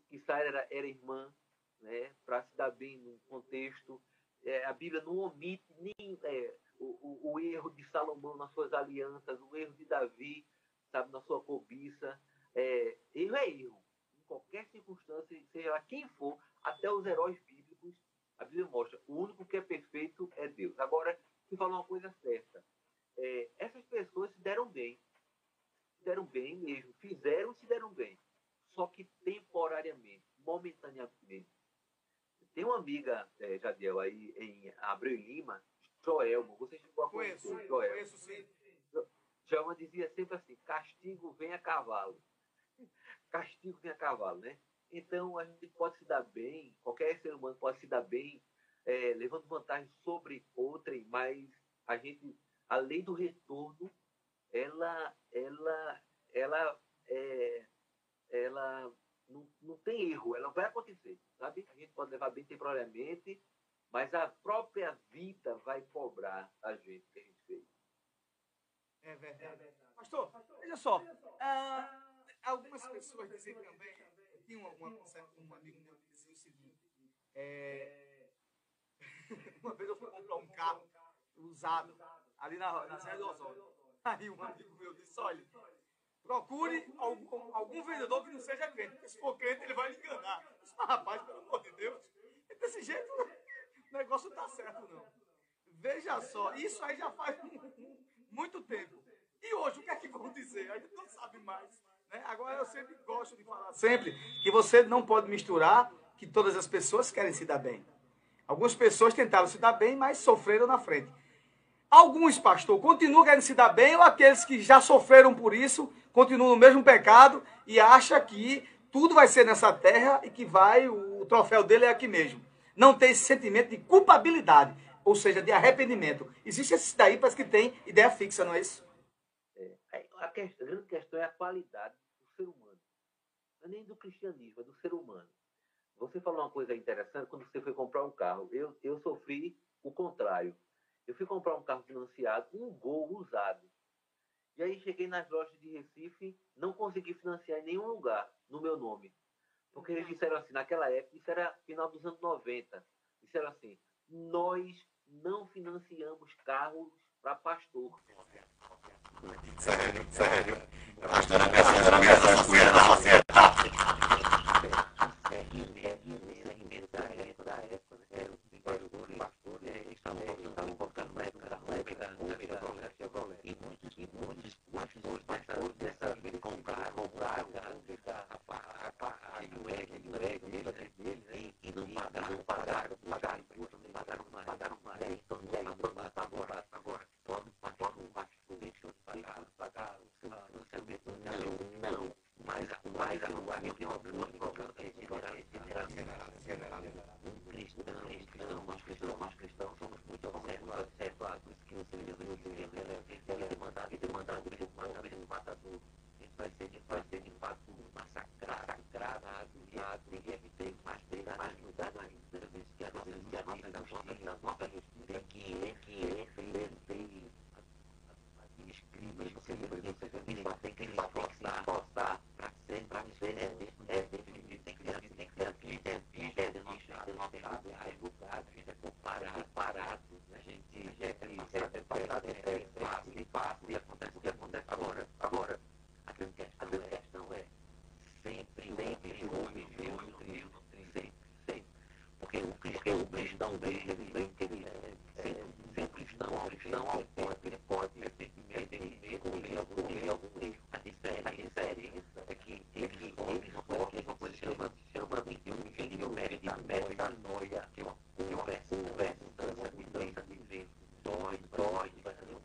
que Sara era, era irmã, né? para se dar bem num contexto. É, a Bíblia não omite nem é, o, o, o erro de Salomão nas suas alianças, o erro de Davi, sabe, na sua cobiça. É, erro é erro. Em qualquer circunstância, seja quem for, até os heróis bíblicos, a Bíblia mostra, o único que é perfeito é Deus. Agora, se falar uma coisa certa, é, essas pessoas se deram bem. Se deram bem mesmo, fizeram e se deram bem. Só que temporariamente, momentaneamente. Tem uma amiga, é, Jadiel, aí em Abreu e Lima, Joelma. Você chegou a Conheço, conhecer Joelma. conheço sim. Joelma dizia sempre assim: castigo vem a cavalo. [laughs] Castigo vem a cavalo, né? Então a gente pode se dar bem, qualquer ser humano pode se dar bem, é, levando vantagem sobre outrem, mas a gente, a lei do retorno, ela, ela, ela, é, ela não, não tem erro, ela vai acontecer, sabe? A gente pode levar bem temporariamente, Mas a própria vida vai cobrar a gente que a gente fez. É verdade. Pastor, veja só. ah, algumas pessoas dizem também. Tinha uma, uma, um amigo meu que dizia o seguinte. é, [laughs] uma vez eu fui comprar um carro usado ali na, na Serra do Osório. Aí um amigo meu disse: olha, procure algum, algum vendedor que não seja crente, porque se for crente ele vai lhe enganar. Eu disse, "Mas, rapaz, pelo amor de Deus, desse jeito o negócio não tá certo, não. Veja só, isso aí já faz muito tempo. E hoje, o que é que vão dizer? A gente não sabe mais. né? Agora, eu sempre gosto de falar sempre que você não pode misturar que todas as pessoas querem se dar bem. Algumas pessoas tentaram se dar bem, mas sofreram na frente. Alguns, pastor, continuam querendo se dar bem, ou aqueles que já sofreram por isso, continuam no mesmo pecado e acham que tudo vai ser nessa terra e que vai, o troféu dele é aqui mesmo. Não tem esse sentimento de culpabilidade, ou seja, de arrependimento. Existe esse daí, parece que tem ideia fixa, não é isso? É, A, questão, a grande questão é a qualidade do ser humano. Não é nem do cristianismo, é do ser humano. Você falou uma coisa interessante quando você foi comprar um carro. Eu, eu sofri o contrário. Eu fui comprar um carro financiado, um Gol usado. E aí cheguei nas lojas de Recife, não consegui financiar em nenhum lugar no meu nome. Porque eles disseram assim, naquela época, isso era final dos anos 90. Disseram assim, nós não financiamos carros para pastor. Sério, sério. A Cassiana me arranca na sociedade. E muitos, e muitos, muitos pastores dessa vida compraram, compraram, e o ego, e o ego deles, e não pagaram, não pagaram, pagaram imposto, não pagaram mais, pagaram mais. Então, e aí, agora, agora, agora, todo pastor, pastor, deixou de pagar, pagaram, financiamento, não, não. Mas, mas, a minha problema, o problema é general, general, general, general. Um cristão, um cristão, nós cristãos, nós cristãos somos muito observados, observados, que o Senhor Jesus, o Senhor Jesus, ele é mandado, ele é mandado, ele é mandado, ele é matador. Ele vai ser, ele vai ser de fato massacrado, massacrado, viado, ninguém tem mais, tem mais lugar ainda. Que a nossa justiça, a nossa justiça tem que é, que é, tem, tem, escribas, você tem que se esforçar, esforçar para ser, para ser, é, é, é, tem que tem que ser, tem que ser aqui, é, é, é, denotado, denotado, é julgado, é comparado, parado, a gente é, é, é, passado, é, é, fácil, é fácil, e acontece o que acontece agora, agora. A grande questão, a grande questão é sempre, sempre, homem, Deus, Cristo, sempre, sempre. Porque o cristão, o cristão, ele vem, ele é, sempre, sempre cristão, cristão, ele pode, ele pode, ele tem que medo, ele tem comer algum, comer algum erro. A diferença, a diferença é que eles, eles gostam de uma coisa que chama, chama de um engenho médio, médio da noia, que é uma conversa, conversa, dança, mudança de ver, dói, dói,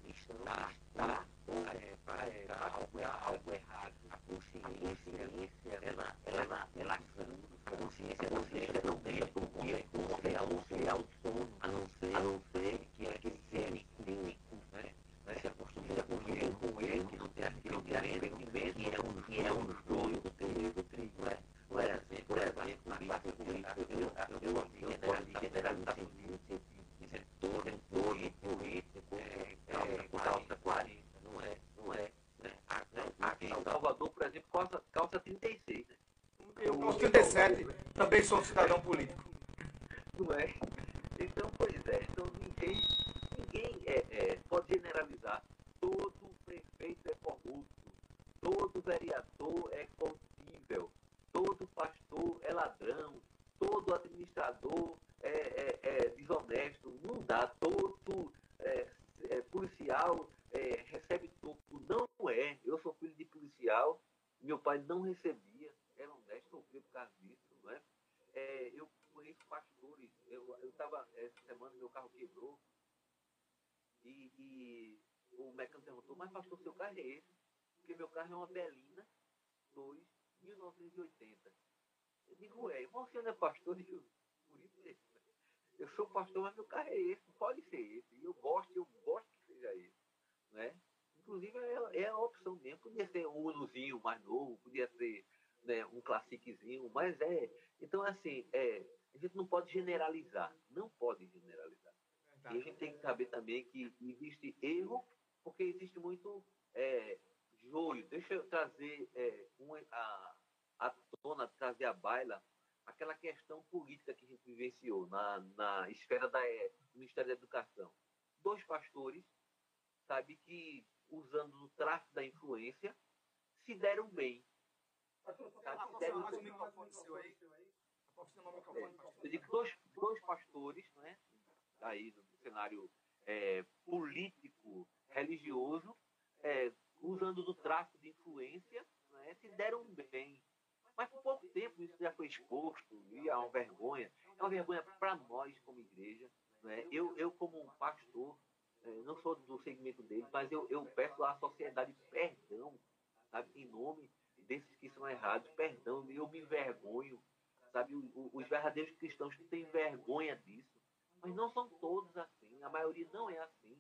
está, está, é, é, algo, é algo errado. A consciência, ela, ela, ela, a consciência, a consciência não deixa com que é como é ao ser autônomo, a não ser, a não ser que é que ser clínico, né? Vai se acostumar com ele, com ele, que não tem aquele que arrependimento, que é um, que é um joio do trigo, do trigo, né? Por exemplo, por exemplo, na parte política, eu, eu, eu ouvi generalizar, generalizar, dizer todo, todo, político, é, é, calça 40, não é, não é, né? Aqui em Salvador, por exemplo, calça, calça 36, né? Eu, aos 37, também sou cidadão político. Não é? Então, pois é, então ninguém, ninguém é, é, pode generalizar. Todo prefeito é corrupto, todo vereador é corruptível, todo pastor é ladrão, todo administrador é, é, é desonesto. Não dá, todo é, é, policial é, recebe topo. Não é. Eu sou filho de policial, meu pai não recebia, era honesto, sofria por causa disso, não é? É, eu conheço pastores. Eu estava, essa semana, meu carro quebrou. E, e o mecânico perguntou, mas pastor, seu carro é esse? Porque meu carro é uma Belina 2, 1980. Eu digo, é, você não é pastor? [laughs] Eu por isso mesmo. Eu sou pastor, mas meu carro é esse, pode ser esse. E eu gosto, eu gosto que seja esse. Né? Inclusive, é, é a opção mesmo. Podia ser um Unozinho mais novo, podia ser né, um classiquezinho, mas é. Então, assim, é, a gente não pode generalizar. Não pode generalizar. E a gente tem que saber também que existe erro, porque existe muito é. Deixa eu trazer é, um, a, a tona, trazer à baila aquela questão política que a gente vivenciou na, na esfera da, é, do Ministério da Educação. Dois pastores, sabe, que usando o tráfico da influência, se deram bem. Sabe, se deram bem. Eu digo dois, dois pastores, né, aí no cenário é, político, religioso, é, usando do tráfico de influência, né, se deram bem. Mas por pouco tempo isso já foi exposto e é uma vergonha. É uma vergonha para nós como igreja. Né? Eu, eu, como um pastor, é, não sou do segmento dele, mas eu, eu peço à sociedade perdão, sabe, em nome desses que são errados, perdão, eu me envergonho, sabe, os verdadeiros cristãos têm vergonha disso, mas não são todos assim, a maioria não é assim,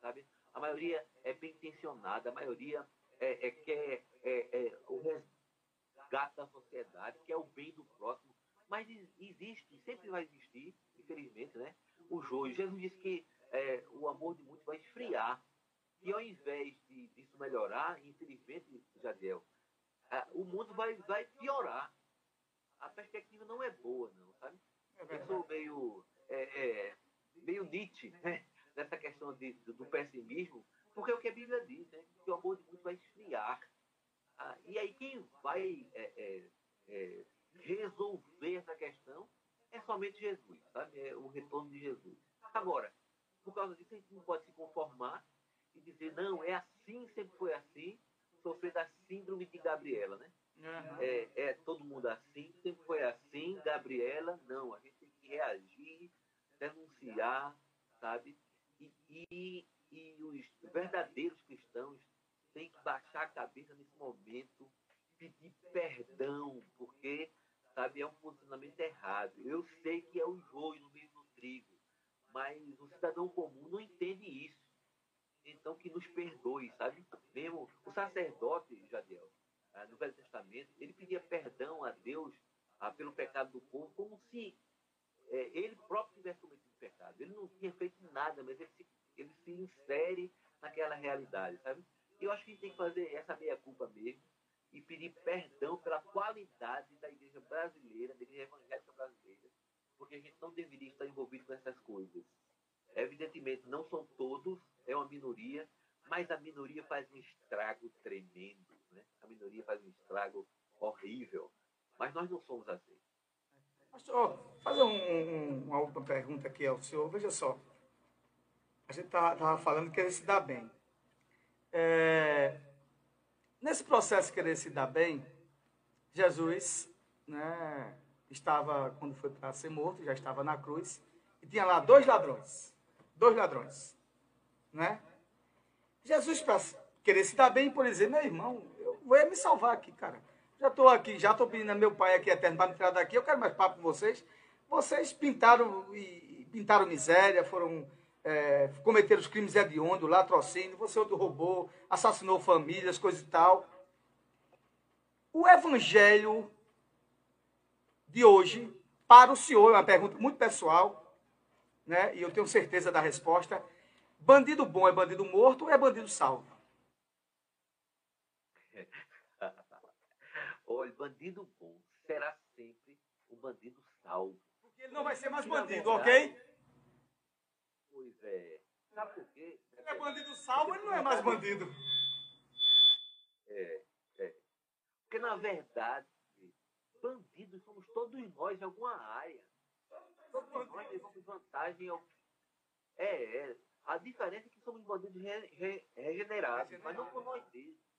sabe, a maioria é bem intencionada, a maioria é, é quer é, é, o resgate da sociedade, quer o bem do próximo, mas existe, sempre vai existir, infelizmente, né, o joio. Jesus disse que é, o amor de muitos vai esfriar. E ao invés de, disso melhorar, infelizmente, Jadiel, o mundo vai, vai piorar. A perspectiva não é boa, não, sabe? É Eu sou meio, é, meio Nietzsche né? Nessa questão de, do, do, pessimismo, porque é o que a Bíblia diz, né? que o amor de muitos vai esfriar. Ah, e aí quem vai é, é, resolver essa questão é somente Jesus, sabe? É o retorno de Jesus. Agora, por causa disso, a gente não pode se conformar e dizer, não, é assim, sempre foi assim, sofrer da síndrome de Gabriela, né? Uhum. É, é todo mundo assim, sempre foi assim, Gabriela, não, a gente tem que reagir, denunciar, sabe? E, e, e os verdadeiros cristãos têm que baixar a cabeça nesse momento, pedir perdão, porque, sabe, é um posicionamento errado. Eu sei que é o joio no meio do trigo, mas o cidadão comum não entende isso. Então, que nos perdoe, sabe? Mesmo o sacerdote, Jadiel, ah, no Velho Testamento, ele pedia perdão a Deus ah, pelo pecado do povo, como se é, ele próprio tivesse cometido pecado. Ele não tinha feito nada, mas ele se, ele se insere naquela realidade, sabe? Eu acho que a gente tem que fazer essa meia-culpa mesmo e pedir perdão pela qualidade da igreja brasileira, da igreja evangélica brasileira, porque a gente não deveria estar envolvido com essas coisas. Evidentemente, não são todos, é uma minoria, mas a minoria faz um estrago tremendo. Né? A minoria faz um estrago horrível. Mas nós não somos assim. Pastor, fazer um, um, uma última pergunta aqui ao senhor. Veja só. A gente estava falando que ele se dá bem. É, nesse processo de querer se dar bem, Jesus né, estava, quando foi para ser morto, já estava na cruz, e tinha lá dois ladrões. Dois ladrões. Né? Jesus, para querer se dar bem, por exemplo, meu irmão, eu vou me salvar aqui, cara. Já estou aqui, já estou pedindo a meu pai aqui eterno para me tirar daqui, eu quero mais papo com vocês. Vocês pintaram e pintaram miséria, foram é, cometeram os crimes hediondos, latrocínio, você outro roubou, assassinou famílias, coisa e tal. O evangelho de hoje para o senhor, é uma pergunta muito pessoal, né? E eu tenho certeza da resposta. Bandido bom é bandido morto ou é bandido salvo? Olha, bandido bom será sempre o bandido salvo. Porque ele não vai ser mais bandido, ok? Pois é. Sabe por quê? Ele é bandido salvo, ele não é mais bandido. É, é. Porque na verdade, bandidos somos todos nós em alguma área. Todos nós levamos vantagem. Ao... É, é. A diferença é que somos bandidos re, re, regenerados, mas não por nós mesmos.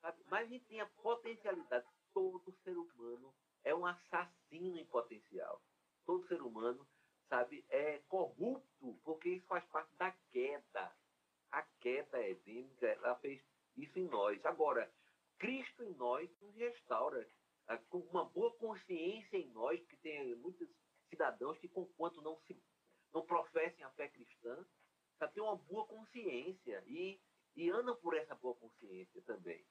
Sabe? Mas tem a potencialidade. Todo ser humano é um assassino em potencial. Todo ser humano, sabe, é corrupto, porque isso faz parte da queda. A queda edêmica, ela fez isso em nós. Agora, Cristo em nós nos restaura com uma boa consciência em nós, porque tem muitos cidadãos que, conquanto não se não professem a fé cristã, já tem uma boa consciência e, e andam por essa boa consciência também.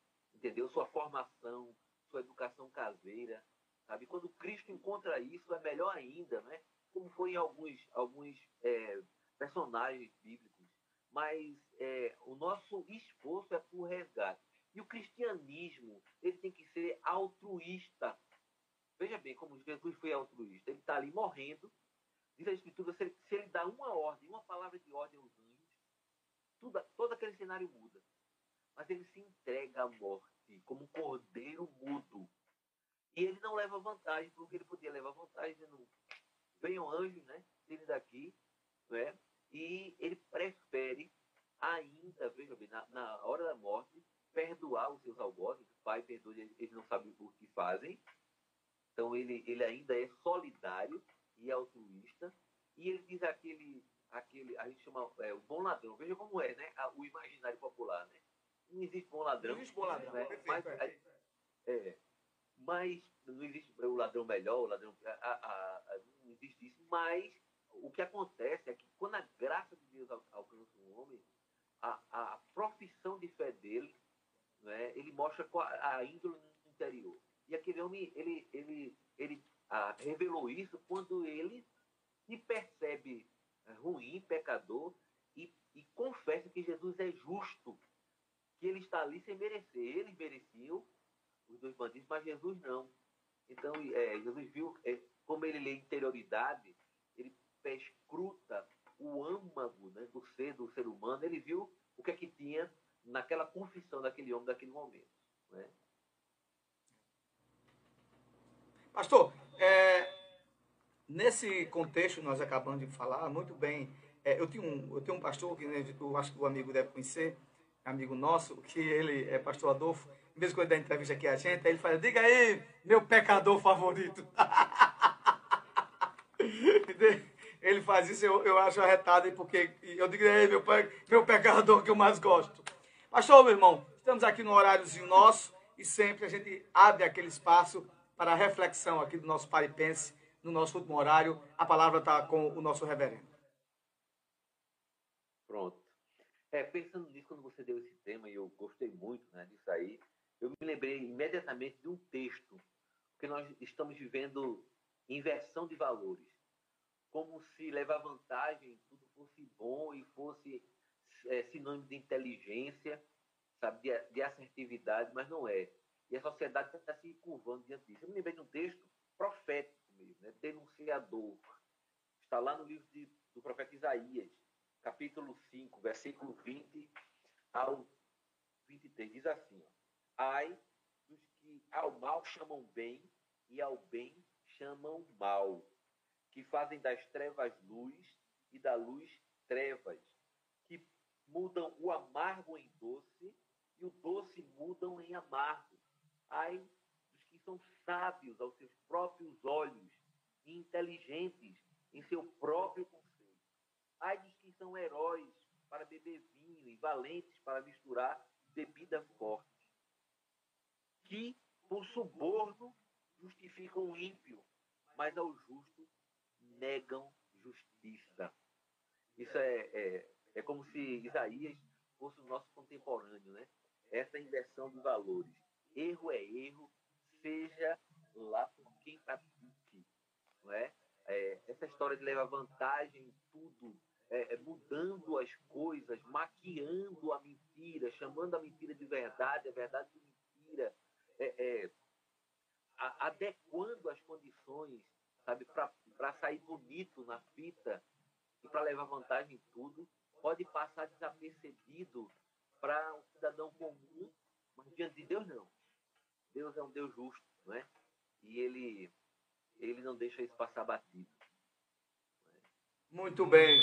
Entendeu? Sua formação, sua educação caseira, sabe? Quando Cristo encontra isso, é melhor ainda, né? Como foi em alguns, alguns é, personagens bíblicos, mas é, o nosso esforço é por resgate. E o cristianismo, ele tem que ser altruísta. Veja bem como Jesus foi altruísta. Ele está ali morrendo. Diz a Escritura, se ele, se ele dá uma ordem, uma palavra de ordem aos anjos, tudo, todo aquele cenário muda. Mas ele se entrega à morte como um cordeiro mudo. E ele não leva vantagem, porque ele podia levar vantagem dizendo, venham anjos, né? Tirem daqui, né? E ele prefere ainda, veja bem, na, na hora da morte, perdoar os seus algozes. O pai perdoa, eles não sabem o que fazem. Então ele, ele ainda é solidário e altruísta. E ele diz aquele, aquele a gente chama é, o bom ladrão. Veja como é, né? O imaginário popular, né? Não existe bom ladrão. Não existe bom ladrão, né? perfeito, mas, perfeito. É, mas não existe o ladrão melhor, o ladrão. A, a, a, não existe isso. Mas o que acontece é que quando a graça de Deus alcança um homem, a, profissão de fé dele, né, ele mostra a, índole no interior. E aquele homem, ele, ele, ele ah, revelou isso quando ele se percebe eh, ruim, pecador, e, e confessa que Jesus é justo, que ele está ali sem merecer. Eles mereciam, os dois bandidos, mas Jesus não. Então, é, Jesus viu é, como ele lê interioridade, ele perscruta o âmago né, do ser do ser humano, ele viu o que é que tinha naquela confissão daquele homem daquele momento. Né? Pastor, é, nesse contexto nós acabamos de falar muito bem. É, eu, tenho um, eu tenho um pastor que né, eu acho que o amigo deve conhecer, amigo nosso, que ele é pastor Adolfo. Mesmo quando ele dá entrevista aqui a gente, aí ele fala: Diga aí, meu pecador favorito. [laughs] ele faz isso, eu, eu acho arretado, porque eu digo: Ei, meu, meu pecador que eu mais gosto. Pastor, meu irmão, estamos aqui no horáriozinho nosso e sempre a gente abre aquele espaço para a reflexão aqui do nosso paripense, no nosso último horário. A palavra está com o nosso reverendo. Pronto. É, pensando nisso, quando você deu esse tema, e eu gostei muito né, disso aí, eu me lembrei imediatamente de um texto, que nós estamos vivendo inversão de valores. Como se levar vantagem tudo fosse bom e fosse é, sinônimo de inteligência, sabe, de, de assertividade, mas não é. E a sociedade está se curvando diante disso. Eu me lembrei de um texto profético mesmo, né? denunciador. Está lá no livro de, do profeta Isaías, capítulo 5, versículo 20 ao 23. Diz assim: ó, Ai dos que ao mal chamam bem e ao bem chamam mal, que fazem das trevas luz e da luz trevas, que mudam o amargo em doce e o doce mudam em amargo Ai dos que são sábios aos seus próprios olhos e inteligentes em seu próprio. Ai dos que são heróis para beber vinho e valentes para misturar bebida forte. Que, por suborno, justificam o ímpio, mas ao justo negam justiça. Isso é, é, é como se Isaías fosse o nosso contemporâneo, né? Essa inversão de valores erro é erro, seja lá por quem pratique. Não é? É essa história de levar vantagem em tudo, é, é, mudando as coisas, maquiando a mentira, chamando a mentira de verdade, a verdade de mentira, é, é a, adequando as condições, sabe, para sair bonito na fita e para levar vantagem em tudo, pode passar desapercebido para um cidadão comum, mas diante de Deus não. Deus é um Deus justo, não é? E ele, ele não deixa isso passar batido. Muito bem,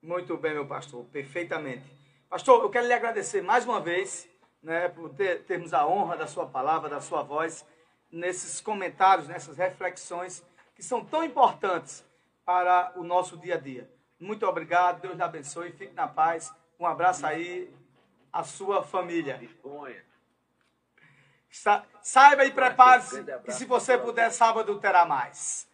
muito bem, meu pastor, perfeitamente. Pastor, eu quero lhe agradecer mais uma vez, né, por ter, termos a honra da sua palavra, da sua voz, nesses comentários, nessas reflexões que são tão importantes para o nosso dia a dia. Muito obrigado, Deus lhe abençoe, fique na paz. Um abraço aí à sua família. Disponha. Sa saiba e prepare-se que se você puder, sábado terá mais.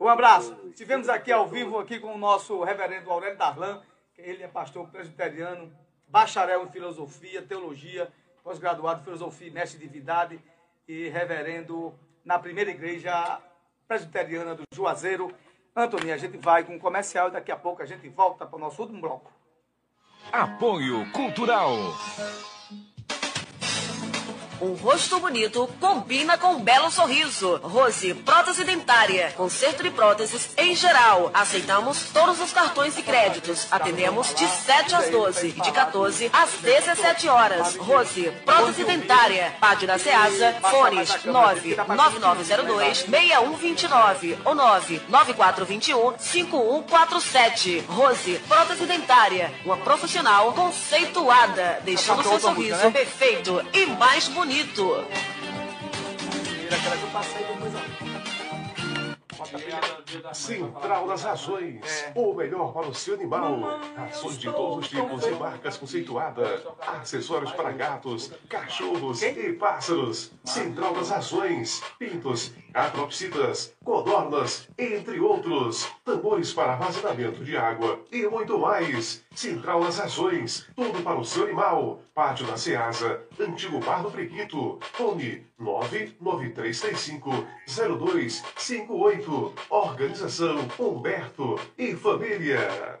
um abraço. Estivemos aqui ao vivo aqui com o nosso reverendo Aurélio Darlan, que ele é pastor presbiteriano, bacharel em filosofia, teologia, pós-graduado em filosofia e mestre de divindade e reverendo na primeira igreja presbiteriana do Juazeiro, Antônio, a gente vai com um comercial e daqui a pouco a gente volta para o nosso último bloco. Apoio Cultural. Um rosto bonito combina com um belo sorriso. Rose Prótese Dentária. Conserto de próteses em geral. Aceitamos todos os cartões e créditos. Atendemos de 7 às 12 e de 14 às 17 horas. Rose Prótese Dentária. Página Ceasa. Fones 99902 6129 ou 99421 5147. Rose Prótese Dentária. Uma profissional conceituada. Deixando seu sorriso perfeito e mais bonito. Central das Rações. O melhor para o seu animal. Rações de todos os tipos e marcas conceituadas. Acessórios para gatos, cachorros e pássaros. Central das Rações. Pintos, atropsitas, codornas, entre outros. Tambores para armazenamento de água e muito mais. Central das Rações. Tudo para o seu animal. Pátio da Ceasa. Antigo Bar do Prequito. Fone 99335 0258. Organização Humberto e Família.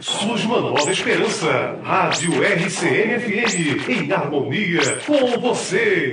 Surge uma nova esperança. Rádio RCN-FM, em harmonia com você.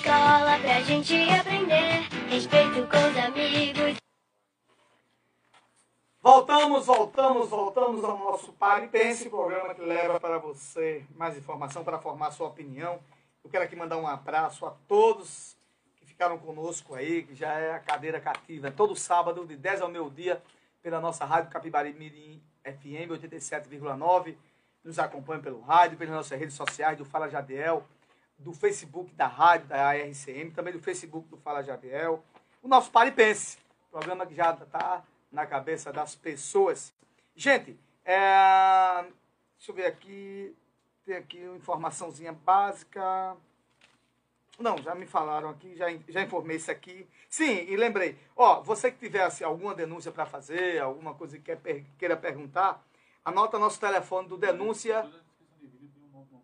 Escola pra gente aprender, respeito com os amigos. Voltamos, voltamos, voltamos ao nosso Pare Pense, programa que leva para você mais informação para formar sua opinião. Eu quero aqui mandar um abraço a todos que ficaram conosco aí, que já é a cadeira cativa. Todo sábado, de 10 ao meio-dia, pela nossa rádio Capibari Mirim FM 87,9. Nos acompanha pelo rádio, pelas nossas redes sociais do Fala Jadiel, do Facebook da rádio, da ARCM, também do Facebook do Fala Jadiel. O nosso Pare Pense, programa que já está na cabeça das pessoas. Gente, é, deixa eu ver aqui. Tem aqui uma informaçãozinha básica. Não, já me falaram aqui, já, já informei isso aqui. Sim, e lembrei. Ó, você que tivesse alguma denúncia para fazer, alguma coisa que queira perguntar, anota nosso telefone do denúncia.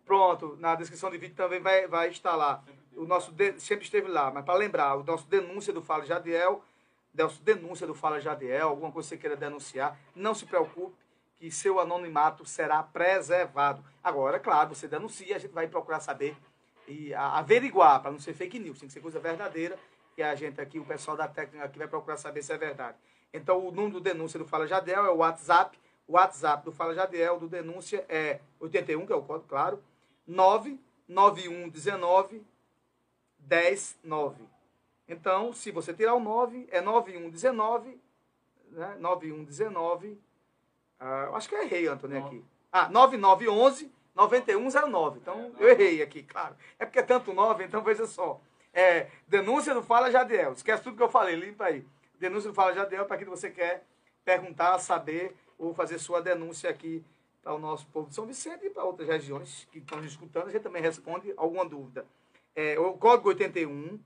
Pronto, na descrição do vídeo também vai, vai estar lá. O nosso de- sempre esteve lá, mas para lembrar, o nosso denúncia do Fala Jadiel, nosso denúncia do Fala Jadiel, alguma coisa que você queira denunciar, não se preocupe que seu anonimato será preservado. Agora, claro, você denuncia, a gente vai procurar saber e averiguar, para não ser fake news, tem que ser coisa verdadeira, que a gente aqui, o pessoal da técnica aqui vai procurar saber se é verdade. Então, o número do denúncia do Fala Jadiel é o WhatsApp, o WhatsApp do Fala Jadiel, do denúncia é 81, que é o código, claro, 99119 109. Então, se você tirar o 9, é 9119, né? 9119, ah, acho que eu errei, Antônio, aqui. Ah, 9911 9109. Então, eu errei aqui, claro. É porque é tanto 9, então veja só. É, denúncia do Fala Jadiel. Esquece tudo que eu falei, limpa aí. Denúncia do Fala Jadiel para aquilo que você quer perguntar, saber ou fazer sua denúncia aqui para o nosso povo de São Vicente e para outras regiões que estão nos escutando. A gente também responde alguma dúvida. É, o código 81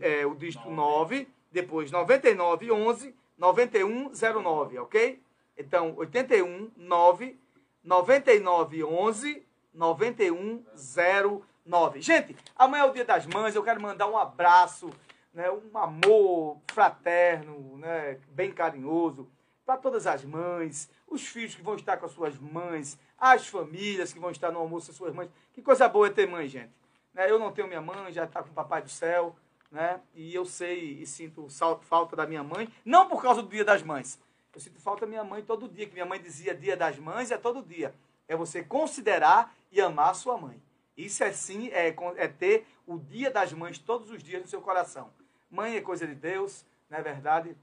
é, o dígito 9, depois 99 11 9109, ok? Então, 81 9 99 11 9109. Gente, amanhã é o Dia das Mães, eu quero mandar um abraço, né, um amor fraterno, né, bem carinhoso para todas as mães, os filhos que vão estar com as suas mães, as famílias que vão estar no almoço com as suas mães. Que coisa boa é ter mãe, gente. Né? Eu não tenho minha mãe, já está com o papai do céu, né? E eu sei e sinto falta da minha mãe, não por causa do Dia das Mães. Eu sinto falta da minha mãe todo dia, que minha mãe dizia Dia das Mães é todo dia. É você considerar e amar a sua mãe. Isso é sim, é, é ter o Dia das Mães todos os dias no seu coração. Mãe é coisa de Deus, não é verdade?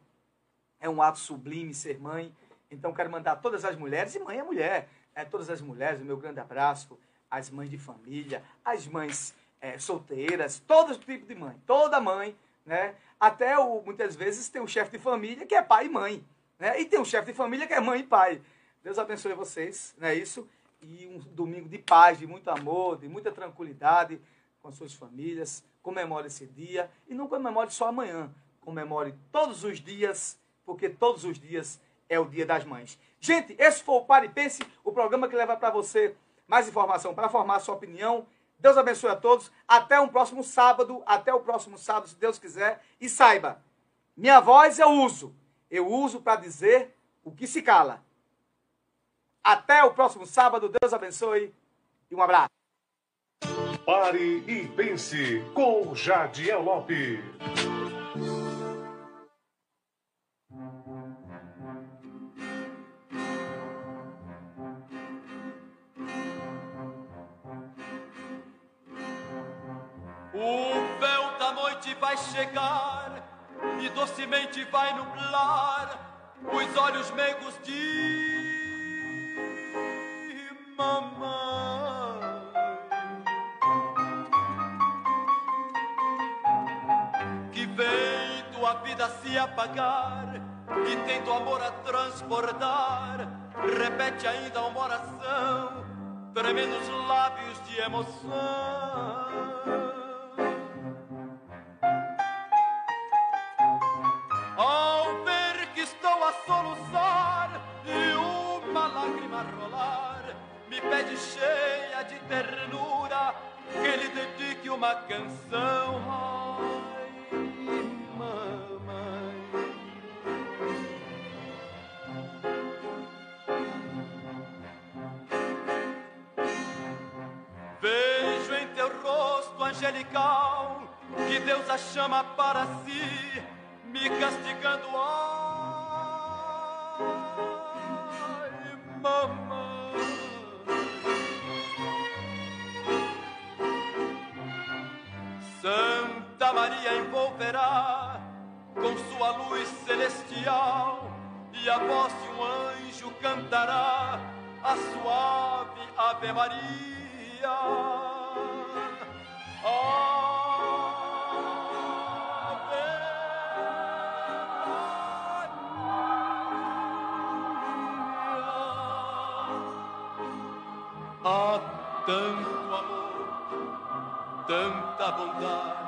É um ato sublime ser mãe. Então quero mandar todas as mulheres, e mãe é mulher, é, todas as mulheres, o meu grande abraço, as mães de família, as mães é, solteiras, todo tipo de mãe, toda mãe, né? Até o, muitas vezes tem um chefe de família que é pai e mãe, né? E tem um chefe de família que é mãe e pai. Deus abençoe vocês, não é isso? E um domingo de paz, de muito amor, de muita tranquilidade com as suas famílias. Comemore esse dia e não comemore só amanhã. Comemore todos os dias, porque todos os dias é o Dia das Mães. Gente, esse foi o Pare e Pense, o programa que leva para você mais informação para formar sua opinião. Deus abençoe a todos. Até um próximo sábado. Até o próximo sábado, se Deus quiser. E saiba, minha voz eu uso. Eu uso para dizer o que se cala. Até o próximo sábado. Deus abençoe e um abraço. Pare e pense com Jadiel Lopes. Vai chegar e docemente vai nublar os olhos meigos de mamãe. Que vendo a vida se apagar e tendo amor a transbordar, repete ainda uma oração, tremendo os lábios de emoção. Pede cheia de ternura que lhe dedique uma canção. Ai, mamãe. Vejo em teu rosto angelical que Deus a chama para si me castigando. Ai, mamãe. Com sua luz celestial e a voz de um anjo cantará a suave Ave Maria. Há tanto amor, tanta bondade